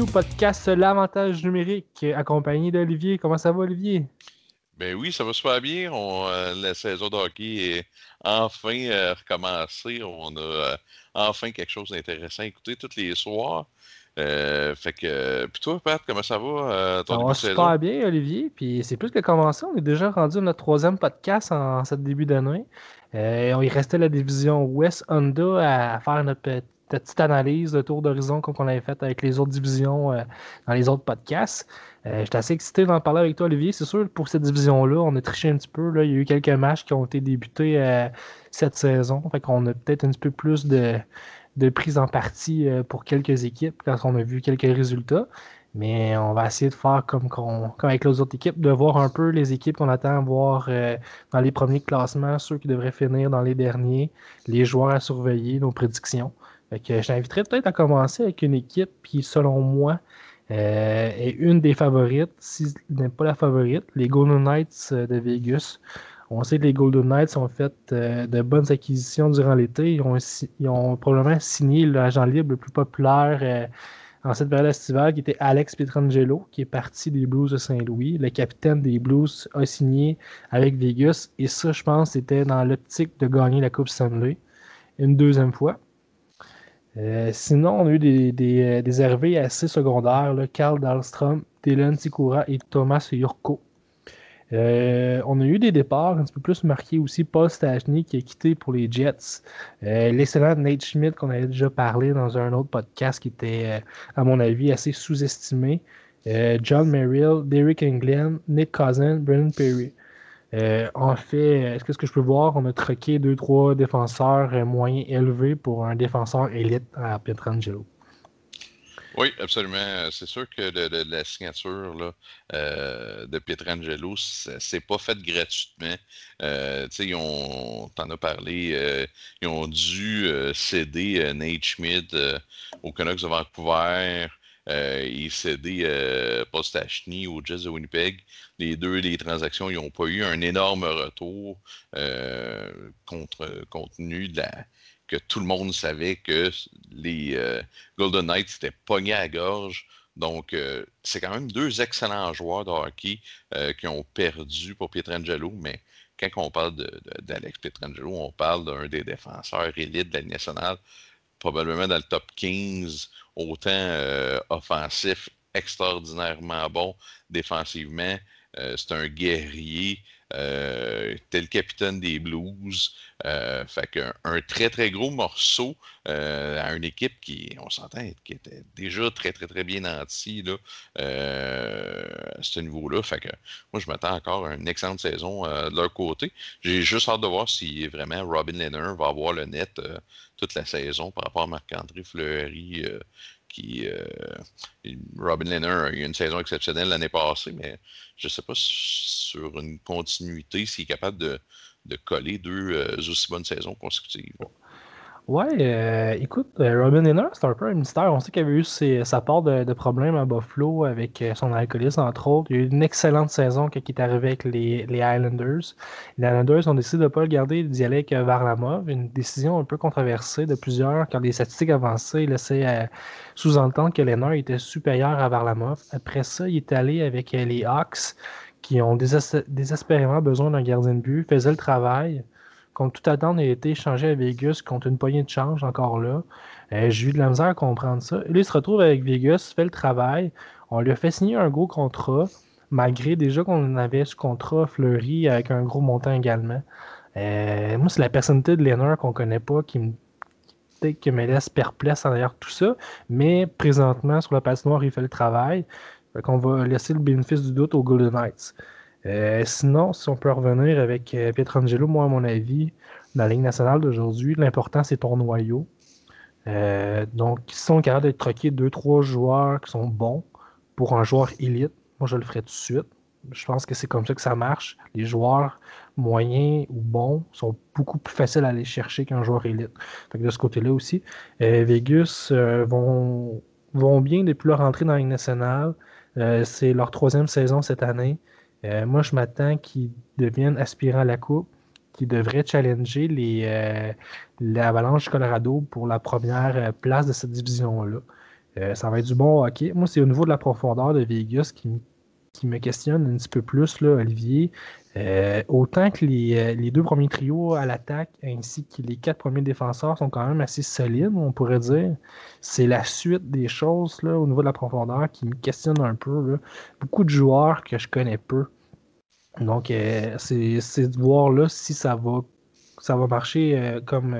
bienvenue au podcast L'avantage numérique, accompagné d'Olivier. Comment ça va, Olivier? Ben oui, ça va super bien. Euh, la saison de hockey est enfin euh, recommencée. On a euh, enfin quelque chose d'intéressant à écouter tous les soirs. fait que, puis toi, Pat, comment ça va? ça va super bien, Olivier. Puis c'est plus que commencé. On est déjà rendu à notre troisième podcast en, cette début d'année. il restait la division West Honda à faire notre petite analyse de tour d'horizon comme on avait fait avec les autres divisions euh, dans les autres podcasts. Euh, J'étais assez excité d'en parler avec toi, Olivier. C'est sûr, pour cette division-là, on a triché un petit peu. Là. Il y a eu quelques matchs qui ont été débutés euh, cette saison. Fait qu'on a peut-être un petit peu plus de, de prise en partie pour quelques équipes quand on a vu quelques résultats. Mais on va essayer de faire comme, comme avec les autres équipes, de voir un peu les équipes qu'on attend à voir dans les premiers classements, ceux qui devraient finir dans les derniers, les joueurs à surveiller, nos prédictions. Fait je t'inviterais peut-être à commencer avec une équipe qui, selon moi, euh, est une des favorites, si n'est pas la favorite, les Golden Knights euh, de Vegas. On sait que les Golden Knights ont fait euh, de bonnes acquisitions durant l'été. Ils ont, probablement signé l'agent libre le plus populaire en cette période estivale, qui était Alex Pietrangelo, qui est parti des Blues de Saint-Louis. Le capitaine des Blues a signé avec Vegas. Et ça, je pense, c'était dans l'optique de gagner la Coupe Stanley une deuxième fois. Euh, sinon, on a eu des, des, euh, assez secondaires. Là. Carl Dahlstrom, Dylan Sikura et Thomas Yurko. Euh, on a eu des départs un petit peu plus marqués aussi. Paul Stachny qui a quitté pour les Jets. L'excellent Nate Schmidt qu'on avait déjà parlé dans un autre podcast qui était, à mon avis, assez sous-estimé. John Merrill, Derek England, Nick Cousin, Brennan Perry. Euh, en fait, est-ce que, je peux voir? On a troqué deux, trois défenseurs euh, moyens élevés pour un défenseur élite à Pietrangelo. Oui, absolument. C'est sûr que la signature là, euh, de Pietrangelo, c'est pas fait gratuitement. Euh, ils ont, t'en as parlé, ils ont dû céder Nate Schmidt au Canucks de Vancouver. Euh, il cédé euh, Postachny au Jazz de Winnipeg. Les deux, les transactions, ils n'ont pas eu un énorme retour euh, contre, compte tenu que tout le monde savait que les euh, Golden Knights étaient pognés à gorge. Donc, c'est quand même deux excellents joueurs de hockey qui ont perdu pour Pietrangelo, mais quand on parle d'Alex Pietrangelo, on parle d'un des défenseurs élites de la nationale, probablement dans le top 15 autant euh, offensif, extraordinairement bon défensivement. Euh, c'est un guerrier, euh, tel capitaine des Blues. fait qu'un un très très gros morceau à une équipe qui, on s'entend, était déjà très très très bien nantie à ce niveau-là. Fait que moi je m'attends encore à une excellente saison de leur côté. J'ai juste hâte de voir si vraiment Robin Leonard va avoir le net toute la saison par rapport à Marc-André Fleury qui euh, Robin Leonard a eu une saison exceptionnelle l'année passée, mais je ne sais pas sur une continuité s'il est capable de, coller deux euh, aussi bonnes saisons consécutives. Ouais, euh, écoute, euh, Robin Lehner, c'est un peu un mystère. On sait qu'il avait eu sa part de, problèmes à Buffalo avec euh, son alcoolisme, entre autres. Il a eu une excellente saison quand il est arrivé avec les, Islanders. Les Islanders ont décidé de ne pas le garder, d'y aller avec Varlamov. Une décision un peu controversée de plusieurs, car les statistiques avancées laissaient sous-entendre que Lehner était supérieur à Varlamov. Après ça, il est allé avec les Hawks, qui ont désespérément besoin d'un gardien de but, faisaient le travail contre tout attendre, il a été échangé à Vegas contre une poignée de change encore là. Euh, j'ai eu de la misère à comprendre ça. Et là, il se retrouve avec Vegas, fait le travail. On lui a fait signer un gros contrat, malgré déjà qu'on avait ce contrat fleuri avec un gros montant également. Euh, moi, c'est la personnalité de Leonard qu'on connaît pas qui me laisse perplexe derrière tout ça. Mais présentement, sur la patinoire, il fait le travail. Fait qu'on va laisser le bénéfice du doute aux Golden Knights. Euh, sinon, si on peut revenir avec euh, Pietrangelo, moi, à mon avis, dans la Ligue nationale d'aujourd'hui, l'important, c'est ton noyau. Euh, donc, ils sont capables d'être troqués deux, trois joueurs qui sont bons pour un joueur élite, moi, je le ferai tout de suite. Je pense que c'est comme ça que ça marche. Les joueurs moyens ou bons sont beaucoup plus faciles à aller chercher qu'un joueur élite. de ce côté-là aussi, Vegas vont, vont bien depuis leur entrée dans la Ligue nationale. c'est leur troisième saison cette année. Euh, moi, je m'attends qu'ils deviennent aspirants à la Coupe, qu'ils devraient challenger les, euh, l'Avalanche Colorado pour la première euh, place de cette division-là. ça va être du bon hockey. Moi, c'est au niveau de la profondeur de Vegas qui, qui me questionne un petit peu plus, là, Olivier. Euh, autant que euh, les, deux premiers trios à l'attaque ainsi que les quatre premiers défenseurs sont quand même assez solides, on pourrait dire. C'est la suite des choses là, au niveau de la profondeur qui me questionne un peu. Beaucoup de joueurs que je connais peu. Donc, euh, c'est de voir là si ça va, ça va marcher comme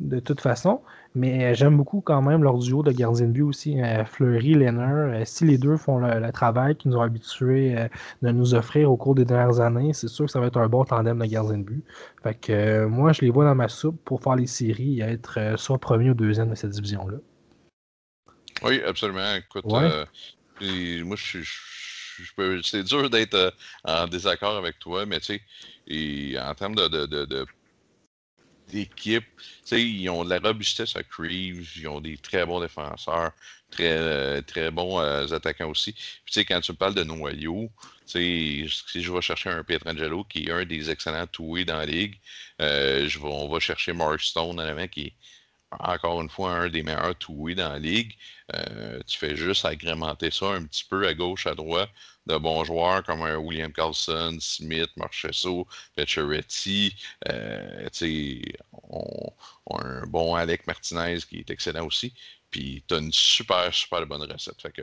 de toute façon. Mais euh, j'aime beaucoup quand même leur duo de gardien de but aussi, euh, Fleury, Lenner. Euh, si les deux font le, travail qu'ils nous ont habitués de nous offrir au cours des dernières années, c'est sûr que ça va être un bon tandem de gardien de but. Fait que moi, je les vois dans ma soupe pour faire les séries et être soit premier ou deuxième de cette division-là. Oui, absolument. Écoute, moi, je c'est dur d'être en désaccord avec toi, mais tu sais, en termes de, de d'équipe. Ils ont de la robustesse à Creeves, ils ont des très bons défenseurs, très, euh, très bons euh, attaquants aussi. Puis, quand tu parles de noyau, si je vais chercher un Pietrangelo qui est un des excellents toués dans la ligue, euh, je vais, on va chercher Mark Stone en avant qui est encore une fois un des meilleurs toués dans la ligue. tu fais juste agrémenter ça un petit peu à gauche, à droite de bons joueurs comme un William Carlson, Smith, Marchesso, Pacioretty. Euh, on, on, un bon Alec Martinez qui est excellent aussi. Puis tu as une super, super bonne recette. Fait que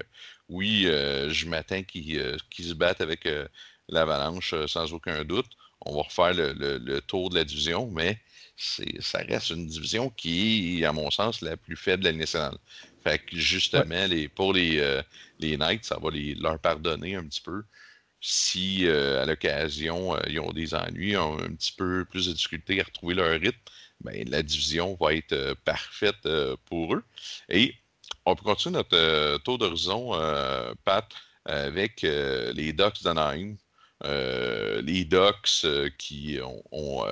oui, euh, je m'attends qu'ils euh, se battent avec euh, l'Avalanche sans aucun doute. On va refaire le, tour de la division, mais ça reste une division qui est, à mon sens, la plus faible de la nationale. Fait que justement, les, pour les, euh, les Knights, ça va les, leur pardonner un petit peu. Si euh, à l'occasion, euh, ils ont des ennuis, ont un petit peu plus de difficultés à retrouver leur rythme, ben, la division va être parfaite pour eux. Et on peut continuer notre tour d'horizon, Pat, avec les Ducks d'Anaheim. les Ducks qui ont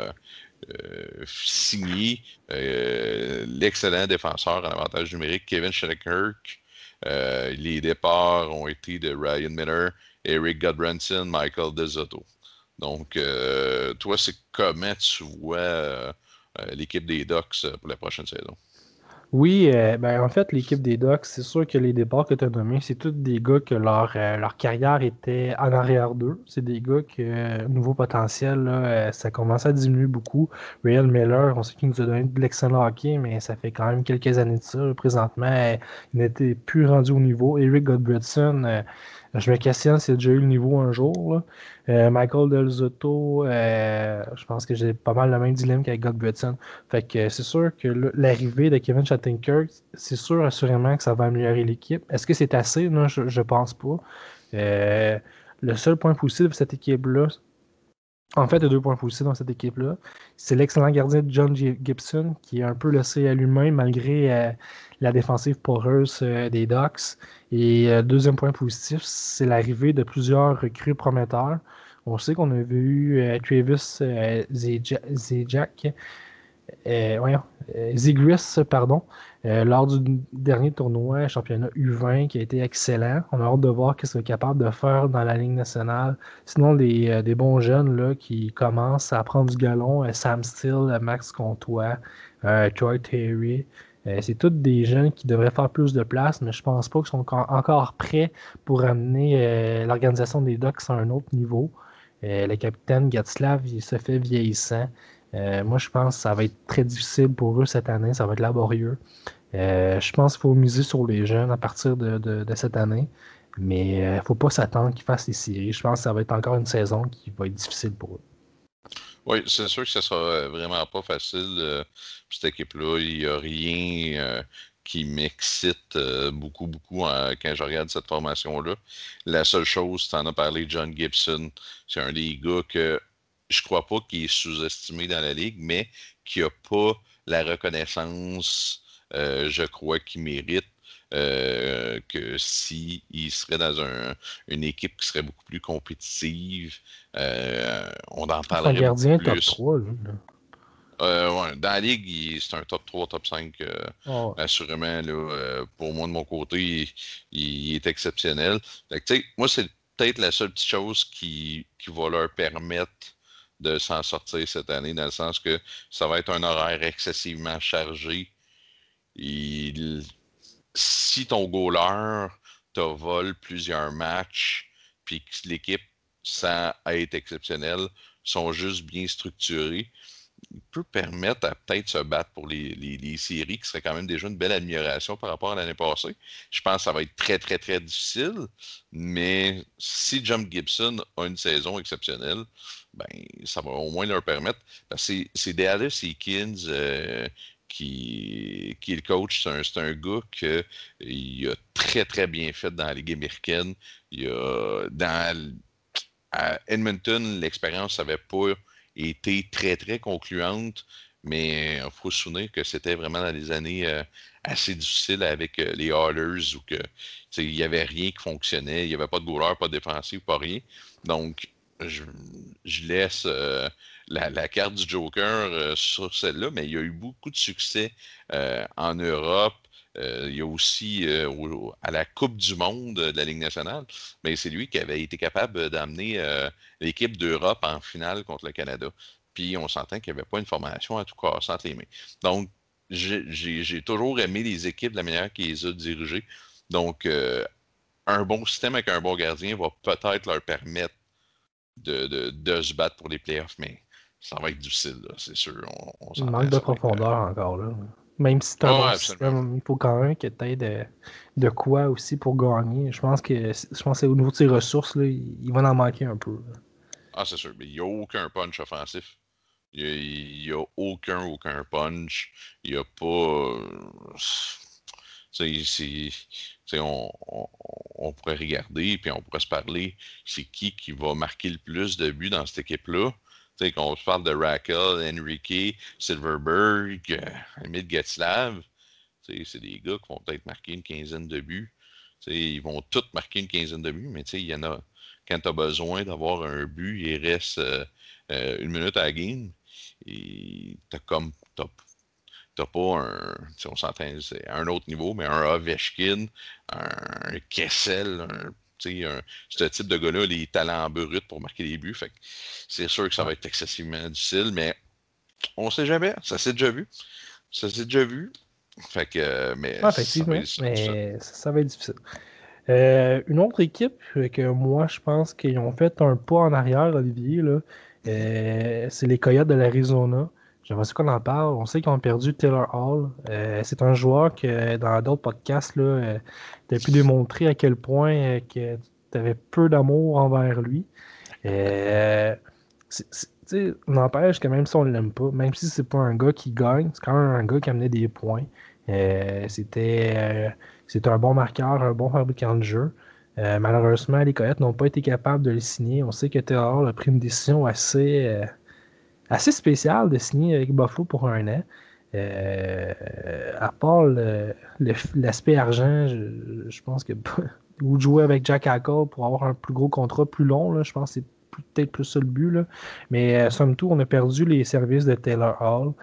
signé euh, l'excellent défenseur en avantage numérique Kevin Shattenkirk. Euh, les départs ont été de Ryan Miller, Eric Godbranson, Michael Desotto. Donc, toi, c'est comment tu vois l'équipe des Ducks pour la prochaine saison? Oui, euh, ben, en fait, l'équipe des Ducks, c'est sûr que les départs que tu as nommés, c'est tous des gars que leur, euh, leur carrière était en arrière d'eux. C'est des gars que, euh, nouveau potentiel, là, ça commence à diminuer beaucoup. Real Miller, on sait qu'il nous a donné de l'excellent hockey, mais ça fait quand même quelques années de ça. Présentement, il n'était plus rendu au niveau. Eric Godbredson, je me questionne s'il a déjà eu le niveau un jour. Euh, Michael Del Zotto, euh, je pense que j'ai pas mal le même dilemme qu'avec God Bretson. Fait que c'est sûr que l'arrivée de Kevin Shattenkirk, c'est sûr assurément que ça va améliorer l'équipe. Est-ce que c'est assez? Non, je, je pense pas. Euh, le seul point positif de cette équipe-là, en fait, il y a deux points positifs dans cette équipe-là. C'est l'excellent gardien John Gibson, qui est un peu laissé à lui-même malgré la défensive poreuse des Ducks. Et euh, deuxième point positif, c'est l'arrivée de plusieurs recrues prometteurs. On sait qu'on avait eu euh, Travis euh, Zigris, pardon, lors du dernier tournoi championnat U20 qui a été excellent. On a hâte de voir ce qu'il est capable de faire dans la Ligue nationale. Sinon, des, des bons jeunes là, qui commencent à prendre du galon, Sam Steele, Max Comtois, Troy Terry. Euh, c'est tous des jeunes qui devraient faire plus de place, mais je pense pas qu'ils sont encore prêts pour amener euh, l'organisation des Ducks à un autre niveau. Euh, le capitaine Gatslav, il se fait vieillissant. moi, je pense que ça va être très difficile pour eux cette année. Ça va être laborieux. je pense qu'il faut miser sur les jeunes à partir de, cette année. Mais il ne faut pas s'attendre qu'ils fassent les séries. Je pense que ça va être encore une saison qui va être difficile pour eux. Oui, c'est sûr que ce sera euh, vraiment pas facile. Euh, cette équipe-là, il n'y a rien euh, qui m'excite beaucoup, beaucoup quand je regarde cette formation-là. La seule chose, tu en as parlé, John Gibson, c'est un des gars que je crois pas qu'il est sous-estimé dans la ligue, mais qui n'a pas la reconnaissance, je crois, qu'il mérite. Que s'il il serait dans un, une équipe qui serait beaucoup plus compétitive, euh, on en parlerait. un gardien top 3, là. Euh, ouais, dans la ligue, c'est un top 3, top 5, euh, ah assurément. Là, euh, pour moi, de mon côté, il, est exceptionnel. moi, c'est peut-être la seule petite chose qui, qui va leur permettre de s'en sortir cette année, dans le sens que ça va être un horaire excessivement chargé. Il, si ton goaler te vole plusieurs matchs, puis que l'équipe, sans être exceptionnelle, sont juste bien structurés, il peut permettre à peut-être se battre pour les, les, séries, qui serait quand même déjà une belle amélioration par rapport à l'année passée. Je pense que ça va être très, très, très difficile, mais si John Gibson a une saison exceptionnelle, ben, ça va au moins leur permettre. C'est Dallas Eakins euh, qui, qui est le coach. C'est un, gars qui a très, très bien fait dans la Ligue américaine. Il a, dans, à Edmonton, l'expérience n'avait pas été très, très concluante, mais il faut se souvenir que c'était vraiment dans des années euh, assez difficiles avec euh, les Oilers où il n'y avait rien qui fonctionnait, il n'y avait pas de goaler, pas de défensif, pas rien. Donc, je, laisse euh, la, carte du Joker sur celle-là, mais il y a eu beaucoup de succès en Europe. il y a aussi à la Coupe du Monde de la Ligue nationale, mais c'est lui qui avait été capable d'amener l'équipe d'Europe en finale contre le Canada. Puis on s'entend qu'il n'y avait pas une formation à tout casser entre les mains. Donc, j'ai toujours aimé les équipes de la manière qu'ils a dirigées. Donc, euh, un bon système avec un bon gardien va peut-être leur permettre de, se battre pour les playoffs, mais ça va être difficile, c'est sûr. On, on manque de profondeur encore là. Même si tu as un système, il faut quand même que tu aies de, de, quoi aussi pour gagner. Je pense que je pense au niveau de ses ressources, là, il, va en manquer un peu. Ah, c'est sûr. Mais il n'y a aucun punch offensif. Il n'y a, aucun, aucun punch. Il n'y a pas. on, on, on, pourrait regarder puis on pourrait se parler c'est qui qui va marquer le plus de buts dans cette équipe-là. Quand on se parle de Raquel, Enrique, Silverberg, euh, Getslav, c'est des gars qui vont peut-être marquer une quinzaine de buts. ils vont tous marquer une quinzaine de buts, mais il y en a. Quand tu as besoin d'avoir un but, il reste euh, euh, une minute à la game. Et t'as comme t'as pas un, on s'entend, c'est un autre niveau, mais un Ovechkin, un Kessel, un, ce type de gars-là, les talents bruts pour marquer des buts. Fait c'est sûr que ça va être excessivement difficile, mais on sait jamais. Ça s'est déjà vu. Ça s'est déjà vu. Fait que, mais, ça va être difficile. Euh, une autre équipe que moi, je pense qu'ils ont fait un pas en arrière, Olivier, là, euh, c'est les Coyotes de l'Arizona. J'aimerais qu'on en parle. On sait qu'ils ont perdu Taylor Hall. Euh, c'est un joueur que dans d'autres podcasts, là, tu as pu démontrer à quel point que tu peu d'amour envers lui. Euh, n'empêche que même si on ne l'aime pas, même si c'est pas un gars qui gagne, c'est quand même un gars qui amenait des points. c'était, un bon marqueur, un bon fabricant de jeu. Euh, malheureusement, les Coyotes n'ont pas été capables de le signer. On sait que Taylor a pris une décision assez, euh, assez spéciale de signer avec Buffalo pour un an. Euh, à part l'aspect argent, je, pense que ou jouer avec Jack Hackle pour avoir un plus gros contrat plus long, je pense que c'est peut-être plus ça le but. Mais somme toute, on a perdu les services de Taylor Hall.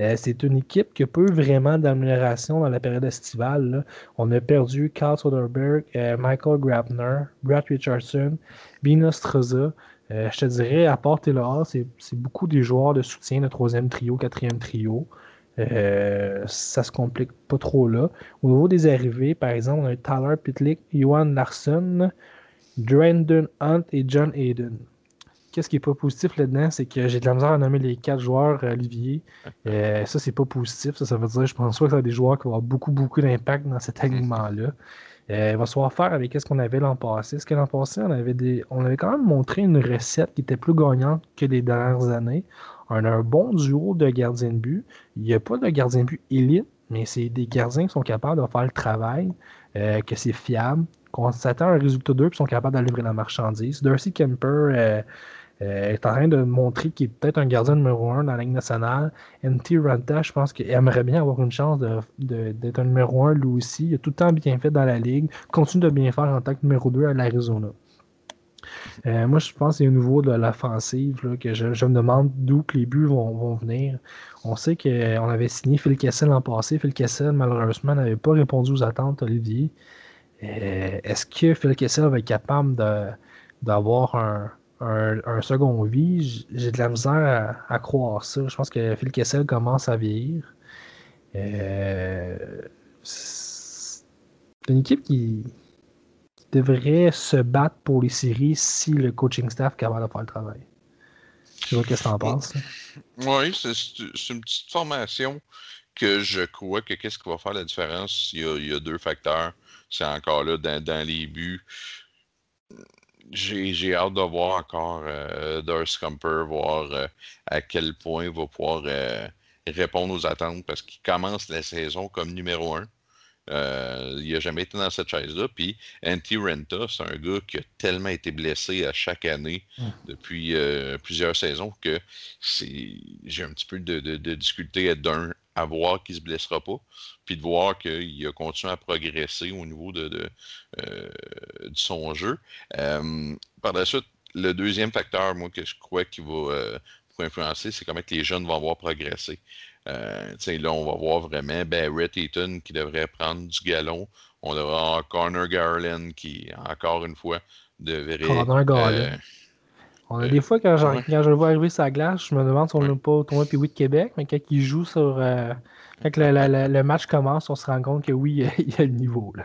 Euh, c'est une équipe qui a peu vraiment d'amélioration dans la période estivale. On a perdu Carl Soderberg, euh, Michael Grabner, Brad Richardson, Bina Straza. Euh, je te dirais, à part Taylor c'est beaucoup des joueurs de soutien de troisième trio, quatrième trio. ça se complique pas trop là. Au niveau des arrivées, par exemple, on a Tyler Pitlick, Johan Larson, Brandon Hunt et John Hayden qu'est-ce qui n'est pas positif là-dedans, c'est que j'ai de la misère à nommer les quatre joueurs, euh, Olivier. Euh, ça, c'est pas positif. Ça, ça veut dire, je pense pas que ça a des joueurs qui vont avoir beaucoup, beaucoup d'impact dans cet alignement-là. Euh, va se voir faire avec ce qu'on avait l'an passé. Ce que l'an passé, on avait, des, on avait quand même montré une recette qui était plus gagnante que les dernières années. On a un bon duo de gardiens de but. Il n'y a pas de gardien de but élite, mais c'est des gardiens qui sont capables de faire le travail, que c'est fiable, qu'on s'attend à un résultat d'eux, qui sont capables d'aller livrer la marchandise. Darcy Kemper euh, est en train de montrer qu'il est peut-être un gardien numéro un dans la Ligue nationale. NT Ranta, je pense qu'il aimerait bien avoir une chance d'être un numéro un lui aussi. Il a tout le temps bien fait dans la Ligue. Continue de bien faire en tant que numéro 2 à l'Arizona. Euh, moi, je pense que c'est au niveau de l'offensive que je, me demande d'où les buts vont, venir. On sait qu'on avait signé Phil Kessel l'an passé. Phil Kessel, malheureusement, n'avait pas répondu aux attentes, Olivier. Euh, est-ce que Phil Kessel va être capable d'avoir un, un, second vie, j'ai de la misère à, croire ça. Je pense que Phil Kessel commence à vieillir. Euh, c'est une équipe qui, devrait se battre pour les séries si le coaching staff est capable de faire le travail. Je vois qu'est-ce que tu en penses. Oui, c'est une petite formation que je crois que qu'est-ce qui va faire la différence? Il y a, deux facteurs. C'est encore là dans, les buts. J'ai hâte de voir encore euh, Comper, voir euh, à quel point il va pouvoir euh, répondre aux attentes parce qu'il commence la saison comme numéro un. Euh, il n'a jamais été dans cette chaise-là. Puis Anti Renta, c'est un gars qui a tellement été blessé à chaque année depuis euh, plusieurs saisons que j'ai un petit peu de, difficulté d'un à voir qu'il ne se blessera pas, puis de voir qu'il a continué à progresser au niveau de, euh, son jeu. par la suite, le deuxième facteur, moi, que je crois qu'il va influencer, c'est comment les jeunes vont avoir progressé. Euh, là, on va voir vraiment Barrett Eaton qui devrait prendre du galon. On devrait avoir Connor Garland qui, encore une fois, devrait. Connor Garland. Euh, on a des fois, quand, je, quand je le vois arriver sur la glace, je me demande si on n'a pas tournoi puis oui de Québec, mais quand il joue sur. Euh, quand le, match commence, on se rend compte que oui, il y a le niveau. Là.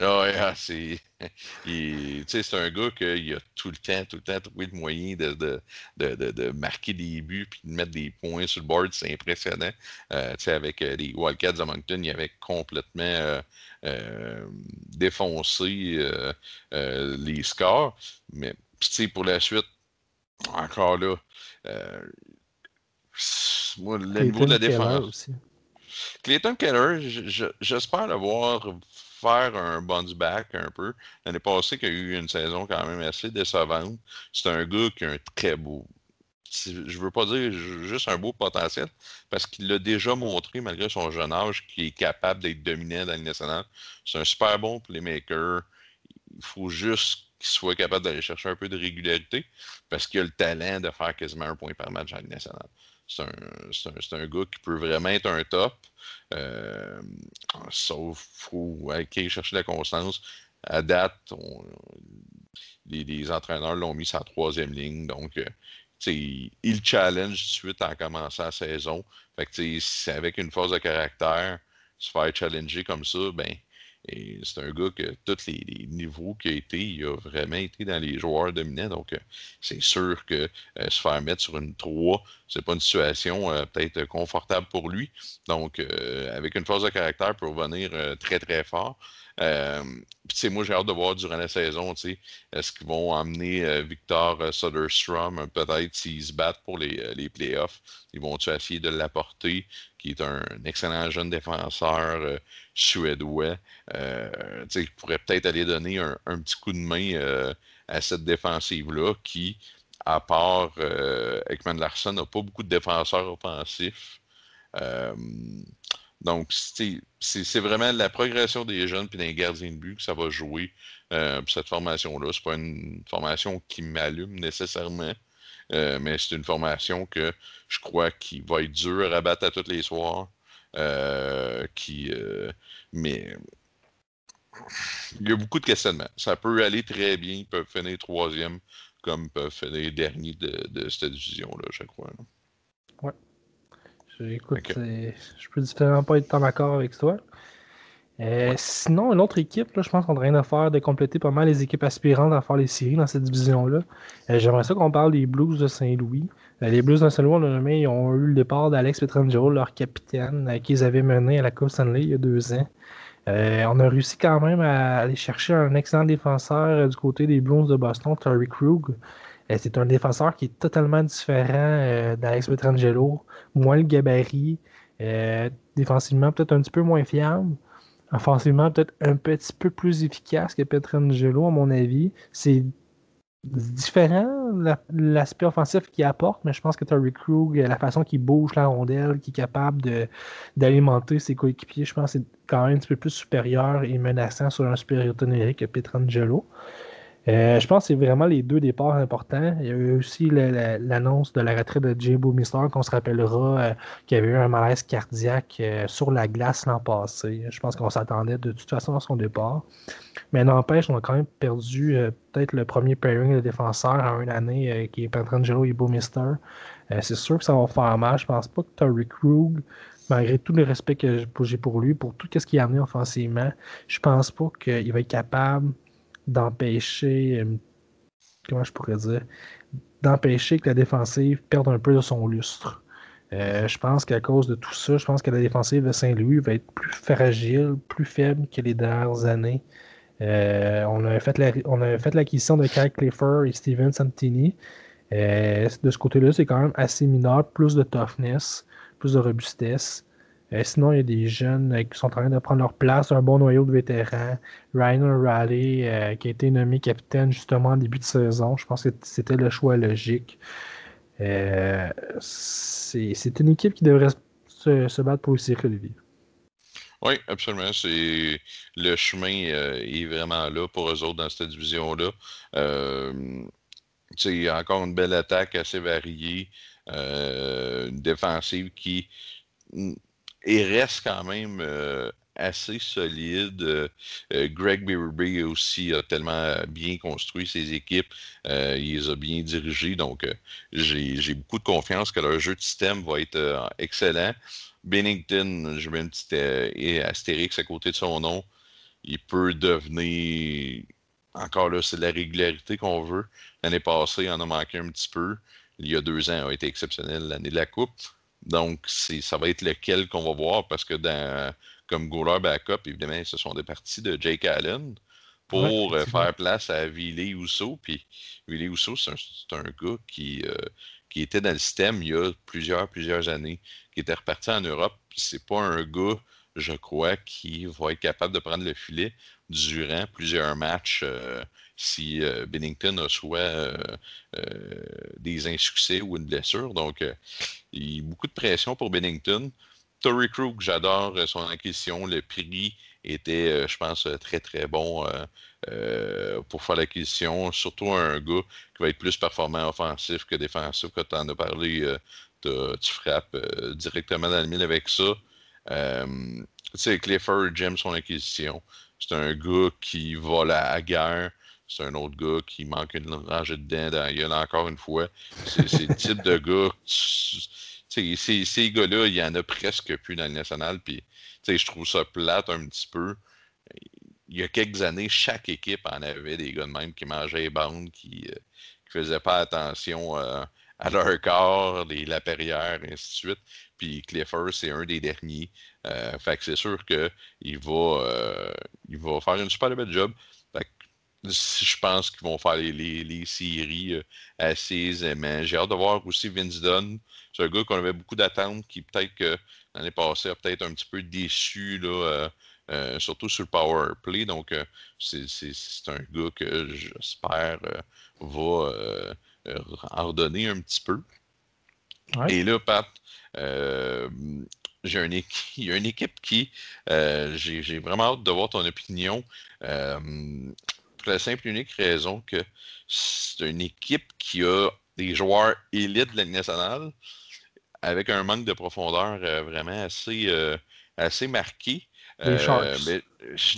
Ah ouais, ah, c'est. c'est un gars qui a tout le temps, tout le temps trouvé le moyen de, de, de, de, marquer des buts puis de mettre des points sur le board. C'est impressionnant. Euh, avec euh, les Wildcats de Moncton, il avait complètement euh défoncé les scores. Mais pour la suite, encore là, moi, le niveau de la défense. Clayton Keller, j'espère le voir faire un bounce back un peu. L'année passée, qu'il a eu une saison quand même assez décevante. C'est un gars qui a un très beau. Je veux pas dire juste un beau potentiel, parce qu'il l'a déjà montré, malgré son jeune âge, qu'il est capable d'être dominant dans le national. C'est un super bon playmaker. Il faut juste qu'il soit capable d'aller chercher un peu de régularité, parce qu'il a le talent de faire quasiment un point par match dans le national. C'est un, un, gars qui peut vraiment être un top. Euh, sauf faut aller chercher la constance. À date, les, entraîneurs l'ont mis la troisième ligne. Donc, euh, il challenge tout de suite en commençant la saison. Fait que, avec une force de caractère, se faire challenger comme ça, ben, c'est un gars que tous les, niveaux qu'il a été, il a vraiment été dans les joueurs dominants. Donc, euh, c'est sûr que euh, se faire mettre sur une 3, c'est pas une situation euh, peut-être confortable pour lui. Donc, avec une force de caractère pour venir très, très fort. Euh, moi, j'ai hâte de voir durant la saison, est-ce qu'ils vont emmener Victor Soderstrom, peut-être s'ils se battent pour les, les playoffs, ils vont-tu essayer de l'apporter, qui est un, excellent jeune défenseur suédois. Euh, il pourrait peut-être aller donner un, petit coup de main euh, à cette défensive-là qui, à part euh, Ekman Larson, n'a pas beaucoup de défenseurs offensifs. Euh, donc, c'est vraiment la progression des jeunes puis des gardiens de but que ça va jouer cette formation-là. C'est pas une formation qui m'allume nécessairement. Mais c'est une formation que je crois qui va être dure à battre à tous les soirs. Euh, qui, euh, mais il y a beaucoup de questionnements. Ça peut aller très bien. Ils peuvent finir troisième comme ils peuvent finir dernier de, cette division-là, je crois. Ouais. Écoute, je peux différemment pas être en accord avec toi. Euh, sinon, une autre équipe, là, je pense qu'on a rien à faire de compléter pas mal les équipes aspirantes à faire les séries dans cette division-là. J'aimerais ça qu'on parle des Blues de Saint-Louis. Euh, les Blues de Saint-Louis, ils ont eu le départ d'Alex Petrangelo, leur capitaine, euh, qu'ils avaient mené à la Coupe Stanley il y a deux ans. Euh, on a réussi quand même à aller chercher un excellent défenseur du côté des Blues de Boston, Terry Krug. c'est un défenseur qui est totalement différent d'Alex Petrangelo, moins le gabarit, défensivement peut-être un petit peu moins fiable, offensivement peut-être un petit peu plus efficace que Petrangelo à mon avis. C'est différent l'aspect offensif qu'il apporte, mais je pense que Terry Krug, la façon qu'il bouge la rondelle, qui est capable d'alimenter ses coéquipiers, je pense que c'est quand même un petit peu plus supérieur et menaçant sur un supériorité numérique que Pietrangelo. Euh, je pense que c'est vraiment les deux départs importants. Il y a eu aussi l'annonce de la retraite de Jay Mister, qu'on se rappellera, euh, qui avait eu un malaise cardiaque euh, sur la glace l'an passé. Je pense qu'on s'attendait de toute façon à son départ. Mais n'empêche, on a quand même perdu peut-être le premier pairing de défenseurs en une année, qui est Petrangelo et Mister. c'est sûr que ça va faire mal. Je pense pas que Terry Krug malgré tout le respect que j'ai pour lui, pour tout ce qu'il a amené offensivement, je pense pas qu'il va être capable d'empêcher, euh, comment je pourrais dire, d'empêcher que la défensive perde un peu de son lustre. Euh, je pense qu'à cause de tout ça, je pense que la défensive de Saint-Louis va être plus fragile, plus faible que les dernières années. Euh, on a fait l'acquisition de Kyle Clifford et Steven Santini. De ce côté-là, c'est quand même assez mineur, plus de toughness, plus de robustesse. Sinon, il y a des jeunes qui sont en train de prendre leur place, un bon noyau de vétérans. Ryan O'Reilly, qui a été nommé capitaine justement en début de saison. Je pense que c'était le choix logique. Euh, c'est une équipe qui devrait se, battre pour le cirque, Olivier. Oui, absolument. C'est le chemin euh, est vraiment là pour eux autres dans cette division-là. Euh, c'est encore une belle attaque assez variée, une défensive qui et reste quand même assez solide. Euh, euh, Greg Berube aussi a tellement bien construit ses équipes. Euh, il les a bien dirigées. Donc, j'ai beaucoup de confiance que leur jeu de système va être excellent. Bennington, je mets un petit astérix à côté de son nom. Il peut devenir. Encore là, c'est la régularité qu'on veut. L'année passée, il en a manqué un petit peu. Il y a deux ans, a été exceptionnel l'année de la Coupe. Donc, ça va être lequel qu'on va voir parce que dans, comme goaler backup, évidemment, ce sont des parties de Jake Allen pour euh, faire place à Ville Ousso. Puis Ville Ousso, c'est un, gars qui, euh, qui était dans le système il y a plusieurs, plusieurs années, qui était reparti en Europe. C'est pas un gars, je crois, qui va être capable de prendre le filet durant plusieurs matchs euh, si Bennington a soit des insuccès ou une blessure. Donc, il y a beaucoup de pression pour Bennington. Tory Krug, j'adore euh, son acquisition. Le prix était, euh, je pense, euh, très, très bon pour faire l'acquisition. Surtout un gars qui va être plus performant offensif que défensif. Quand tu en as parlé, tu frappes directement dans le mille avec ça. Tu sais, Clifford, j'aime son acquisition. C'est un gars qui va à la guerre. C'est un autre gars qui manque une rangée de dents dans la gueule, encore une fois. C'est le type de gars ces, ces gars-là, il y en a presque plus dans le national. Puis, je trouve ça plate un petit peu. Il y a quelques années, chaque équipe en avait des gars de même qui mangeaient les bandes, qui ne euh, faisaient pas attention euh, à leur corps, les lapérières, et ainsi de suite. Puis Clifford, c'est un des derniers. Euh, fait que c'est sûr qu'il va, il va faire une super belle job je pense qu'ils vont faire les, les, séries euh, assez. J'ai hâte de voir aussi Vince Dunn. C'est un gars qu'on avait beaucoup d'attentes, qui peut-être que l'année passée a peut-être un petit peu déçu, là, euh, euh, surtout sur le power play. Donc, c'est un gars que j'espère va en redonner un petit peu. Et là, Pat, j'ai une, il y a une équipe qui, j'ai vraiment hâte de voir ton opinion pour la simple et unique raison que c'est une équipe qui a des joueurs élites de la nationale avec un manque de profondeur euh, vraiment assez, euh, assez marqué. Les euh, Sharks. mais,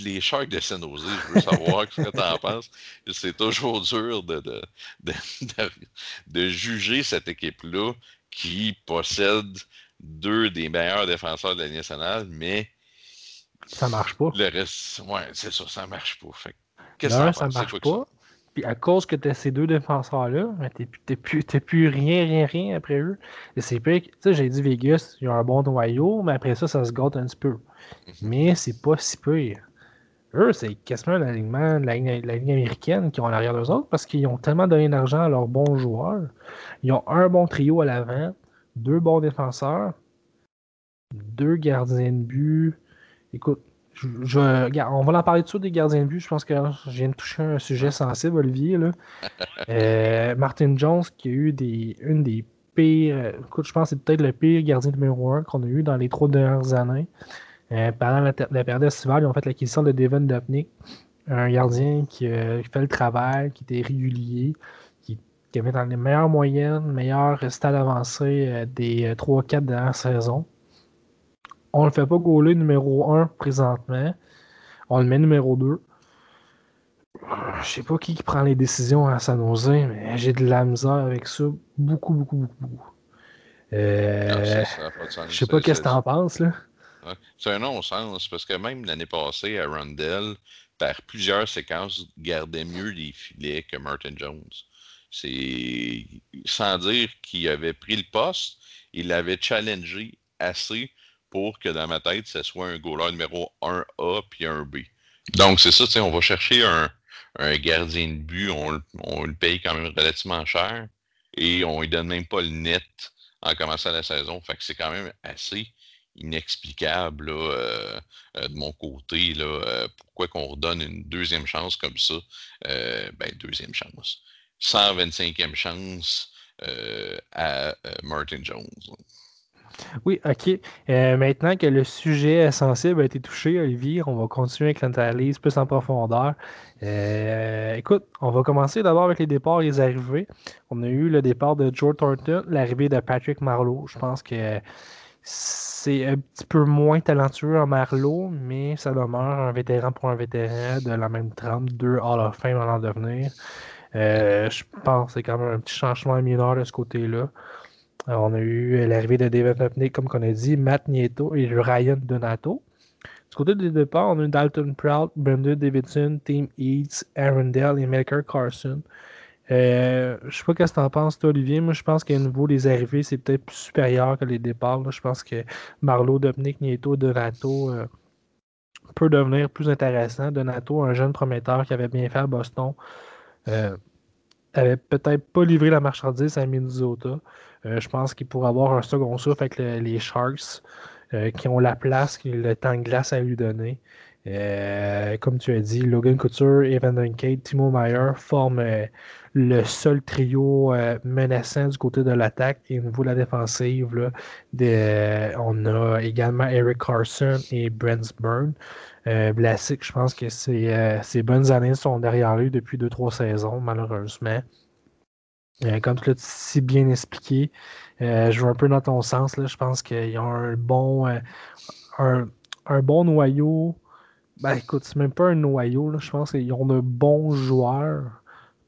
les Sharks de San Jose, je veux savoir ce que tu en penses. C'est toujours dur de, de, de, de juger cette équipe-là qui possède deux des meilleurs défenseurs de la nationale, mais ça marche pas. Le reste, ouais, c'est ça, ça marche pas. Fait Qu'est-ce ça marche pas. Puis à cause que tu as ces deux défenseurs-là, ben, tu plus, plus rien, rien, rien après eux. c'est Tu sais, j'ai dit Vegas, ils ont un bon noyau, mais après ça, ça se gâte un petit peu. Mhm. Mais c'est pas si pire. Eux, c'est quasiment l'alignement de la, la, ligne américaine qui ont en arrière d'eux autres parce qu'ils ont tellement donné d'argent à leurs bons joueurs. Ils ont un bon trio à l'avant, deux bons défenseurs, deux gardiens de but. Écoute, on va en parler tout des gardiens de but. Je pense que je viens de toucher un sujet sensible, Olivier. Euh, Martin Jones, qui a eu des, une des pires. Euh, écoute, je pense que c'est peut-être le pire gardien numéro un qu'on a eu dans les trois dernières années. Euh, pendant la, période estivale, ils ont fait l'acquisition de Devin Dupnick, un gardien qui, fait le travail, qui était régulier, qui, avait dans les meilleures moyennes, meilleurs stades avancés des 3-4 dernières saisons. On le fait pas gauler numéro 1 présentement. On le met numéro 2. Je sais pas qui, prend les décisions à San Jose, mais j'ai de la misère avec ça. Beaucoup, beaucoup, beaucoup, beaucoup. Euh, je sais pas qu'est-ce que t'en penses, là. C'est un non-sens, parce que même l'année passée, à Rundell, par plusieurs séquences, gardait mieux les filets que Martin Jones. C'est sans dire qu'il avait pris le poste, il l'avait challengé assez pour que dans ma tête, ce soit un goaler numéro 1A puis un B. Donc, c'est ça, on va chercher un, gardien de but, on, le paye quand même relativement cher et on lui donne même pas le net en commençant la saison. Fait que c'est quand même assez inexplicable euh, euh, de mon côté. Là, euh, pourquoi qu'on redonne une deuxième chance comme ça? ben, deuxième chance. 125e chance à Martin Jones. Oui, OK. maintenant que le sujet sensible a été touché, Olivier, on va continuer avec l'analyse plus en profondeur. écoute, on va commencer d'abord avec les départs et les arrivées. On a eu le départ de Joe Thornton, l'arrivée de Patrick Marlowe. Je pense que c'est un petit peu moins talentueux en Marlowe, mais ça demeure un vétéran pour un vétéran de la même trame, deux Hall of Fame en devenir. Euh, je pense que c'est quand même un petit changement mineur de ce côté-là. On a eu l'arrivée de David Upnick, comme on a dit, Matt Nieto et Ryan Donato. Du côté des départ, on a eu Dalton Proud, Brendan Davidson, Tim Eats, Aaron Dell et Melker Carson. Euh, je sais pas ce que tu en penses, toi, Olivier. Moi, je pense qu'à niveau des arrivées, c'est peut-être plus supérieur que les départs. Je pense que Marlowe, Dominic, Nieto, Donato euh, peut devenir plus intéressant. Donato, un jeune prometteur qui avait bien fait à Boston, euh, avait peut-être pas livré la marchandise à Minnesota. Je pense qu'il pourrait avoir un second souffle avec les Sharks qui ont la place, le temps de glace à lui donner. comme tu as dit, Logan Couture, Evan Duncade, Timo Meyer forment le seul trio euh, menaçant du côté de l'attaque. Et au niveau de la défensive, on a également Eric Carson et Brent Byrne. Euh, je pense que euh, ses, bonnes années sont derrière lui depuis 2-3 saisons, malheureusement. Euh, comme tu l'as si bien expliqué, je veux un peu dans ton sens. Là, je pense qu'ils ont un bon, un, bon noyau. Ben écoute, c'est même pas un noyau. Là, je pense qu'ils ont de bons joueurs